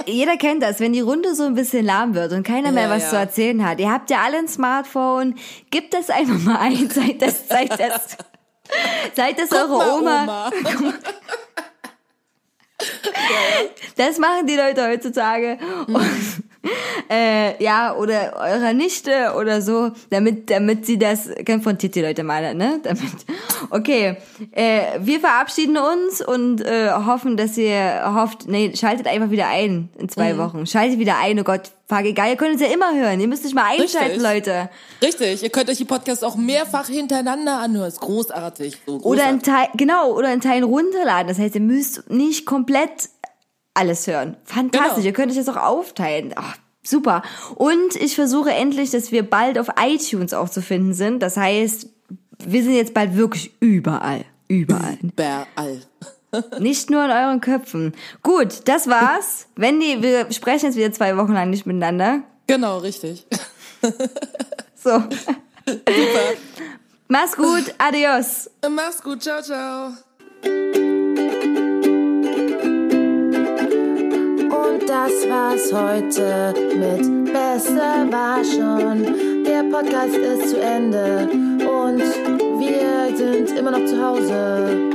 Jeder kennt das, wenn die Runde so ein bisschen lahm wird und keiner mehr ja, was ja. zu erzählen hat. Ihr habt ja alle ein Smartphone. Gebt das einfach mal ein. Seid das, seid das, seid das eure mal, Oma. Oma. Das machen die Leute heutzutage. Und, äh, ja, oder eurer Nichte oder so, damit, damit sie das, konfrontiert die Leute mal, ne? Damit. Okay, äh, wir verabschieden uns und äh, hoffen, dass ihr hofft, nee, schaltet einfach wieder ein in zwei mhm. Wochen. Schaltet wieder ein, oh Gott, fuck, egal, ihr könnt uns ja immer hören, ihr müsst nicht mal einschalten, Richtig. Leute. Richtig, ihr könnt euch die Podcasts auch mehrfach hintereinander anhören, ist großartig. So großartig. Oder in Teil, genau, oder in Teilen runterladen, das heißt, ihr müsst nicht komplett alles hören. Fantastisch, genau. ihr könnt euch das auch aufteilen. Ach, super. Und ich versuche endlich, dass wir bald auf iTunes auch zu finden sind. Das heißt, wir sind jetzt bald wirklich überall. Überall. Überall. nicht nur in euren Köpfen. Gut, das war's. Wenn die, wir sprechen jetzt wieder zwei Wochen lang nicht miteinander. Genau, richtig. so. Super. Mach's gut, adios. Mach's gut, ciao, ciao. Das war's heute mit Besser war schon. Der Podcast ist zu Ende und wir sind immer noch zu Hause.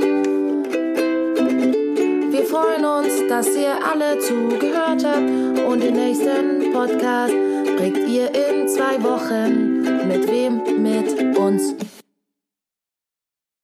Wir freuen uns, dass ihr alle zugehört habt und den nächsten Podcast kriegt ihr in zwei Wochen. Mit wem? Mit uns.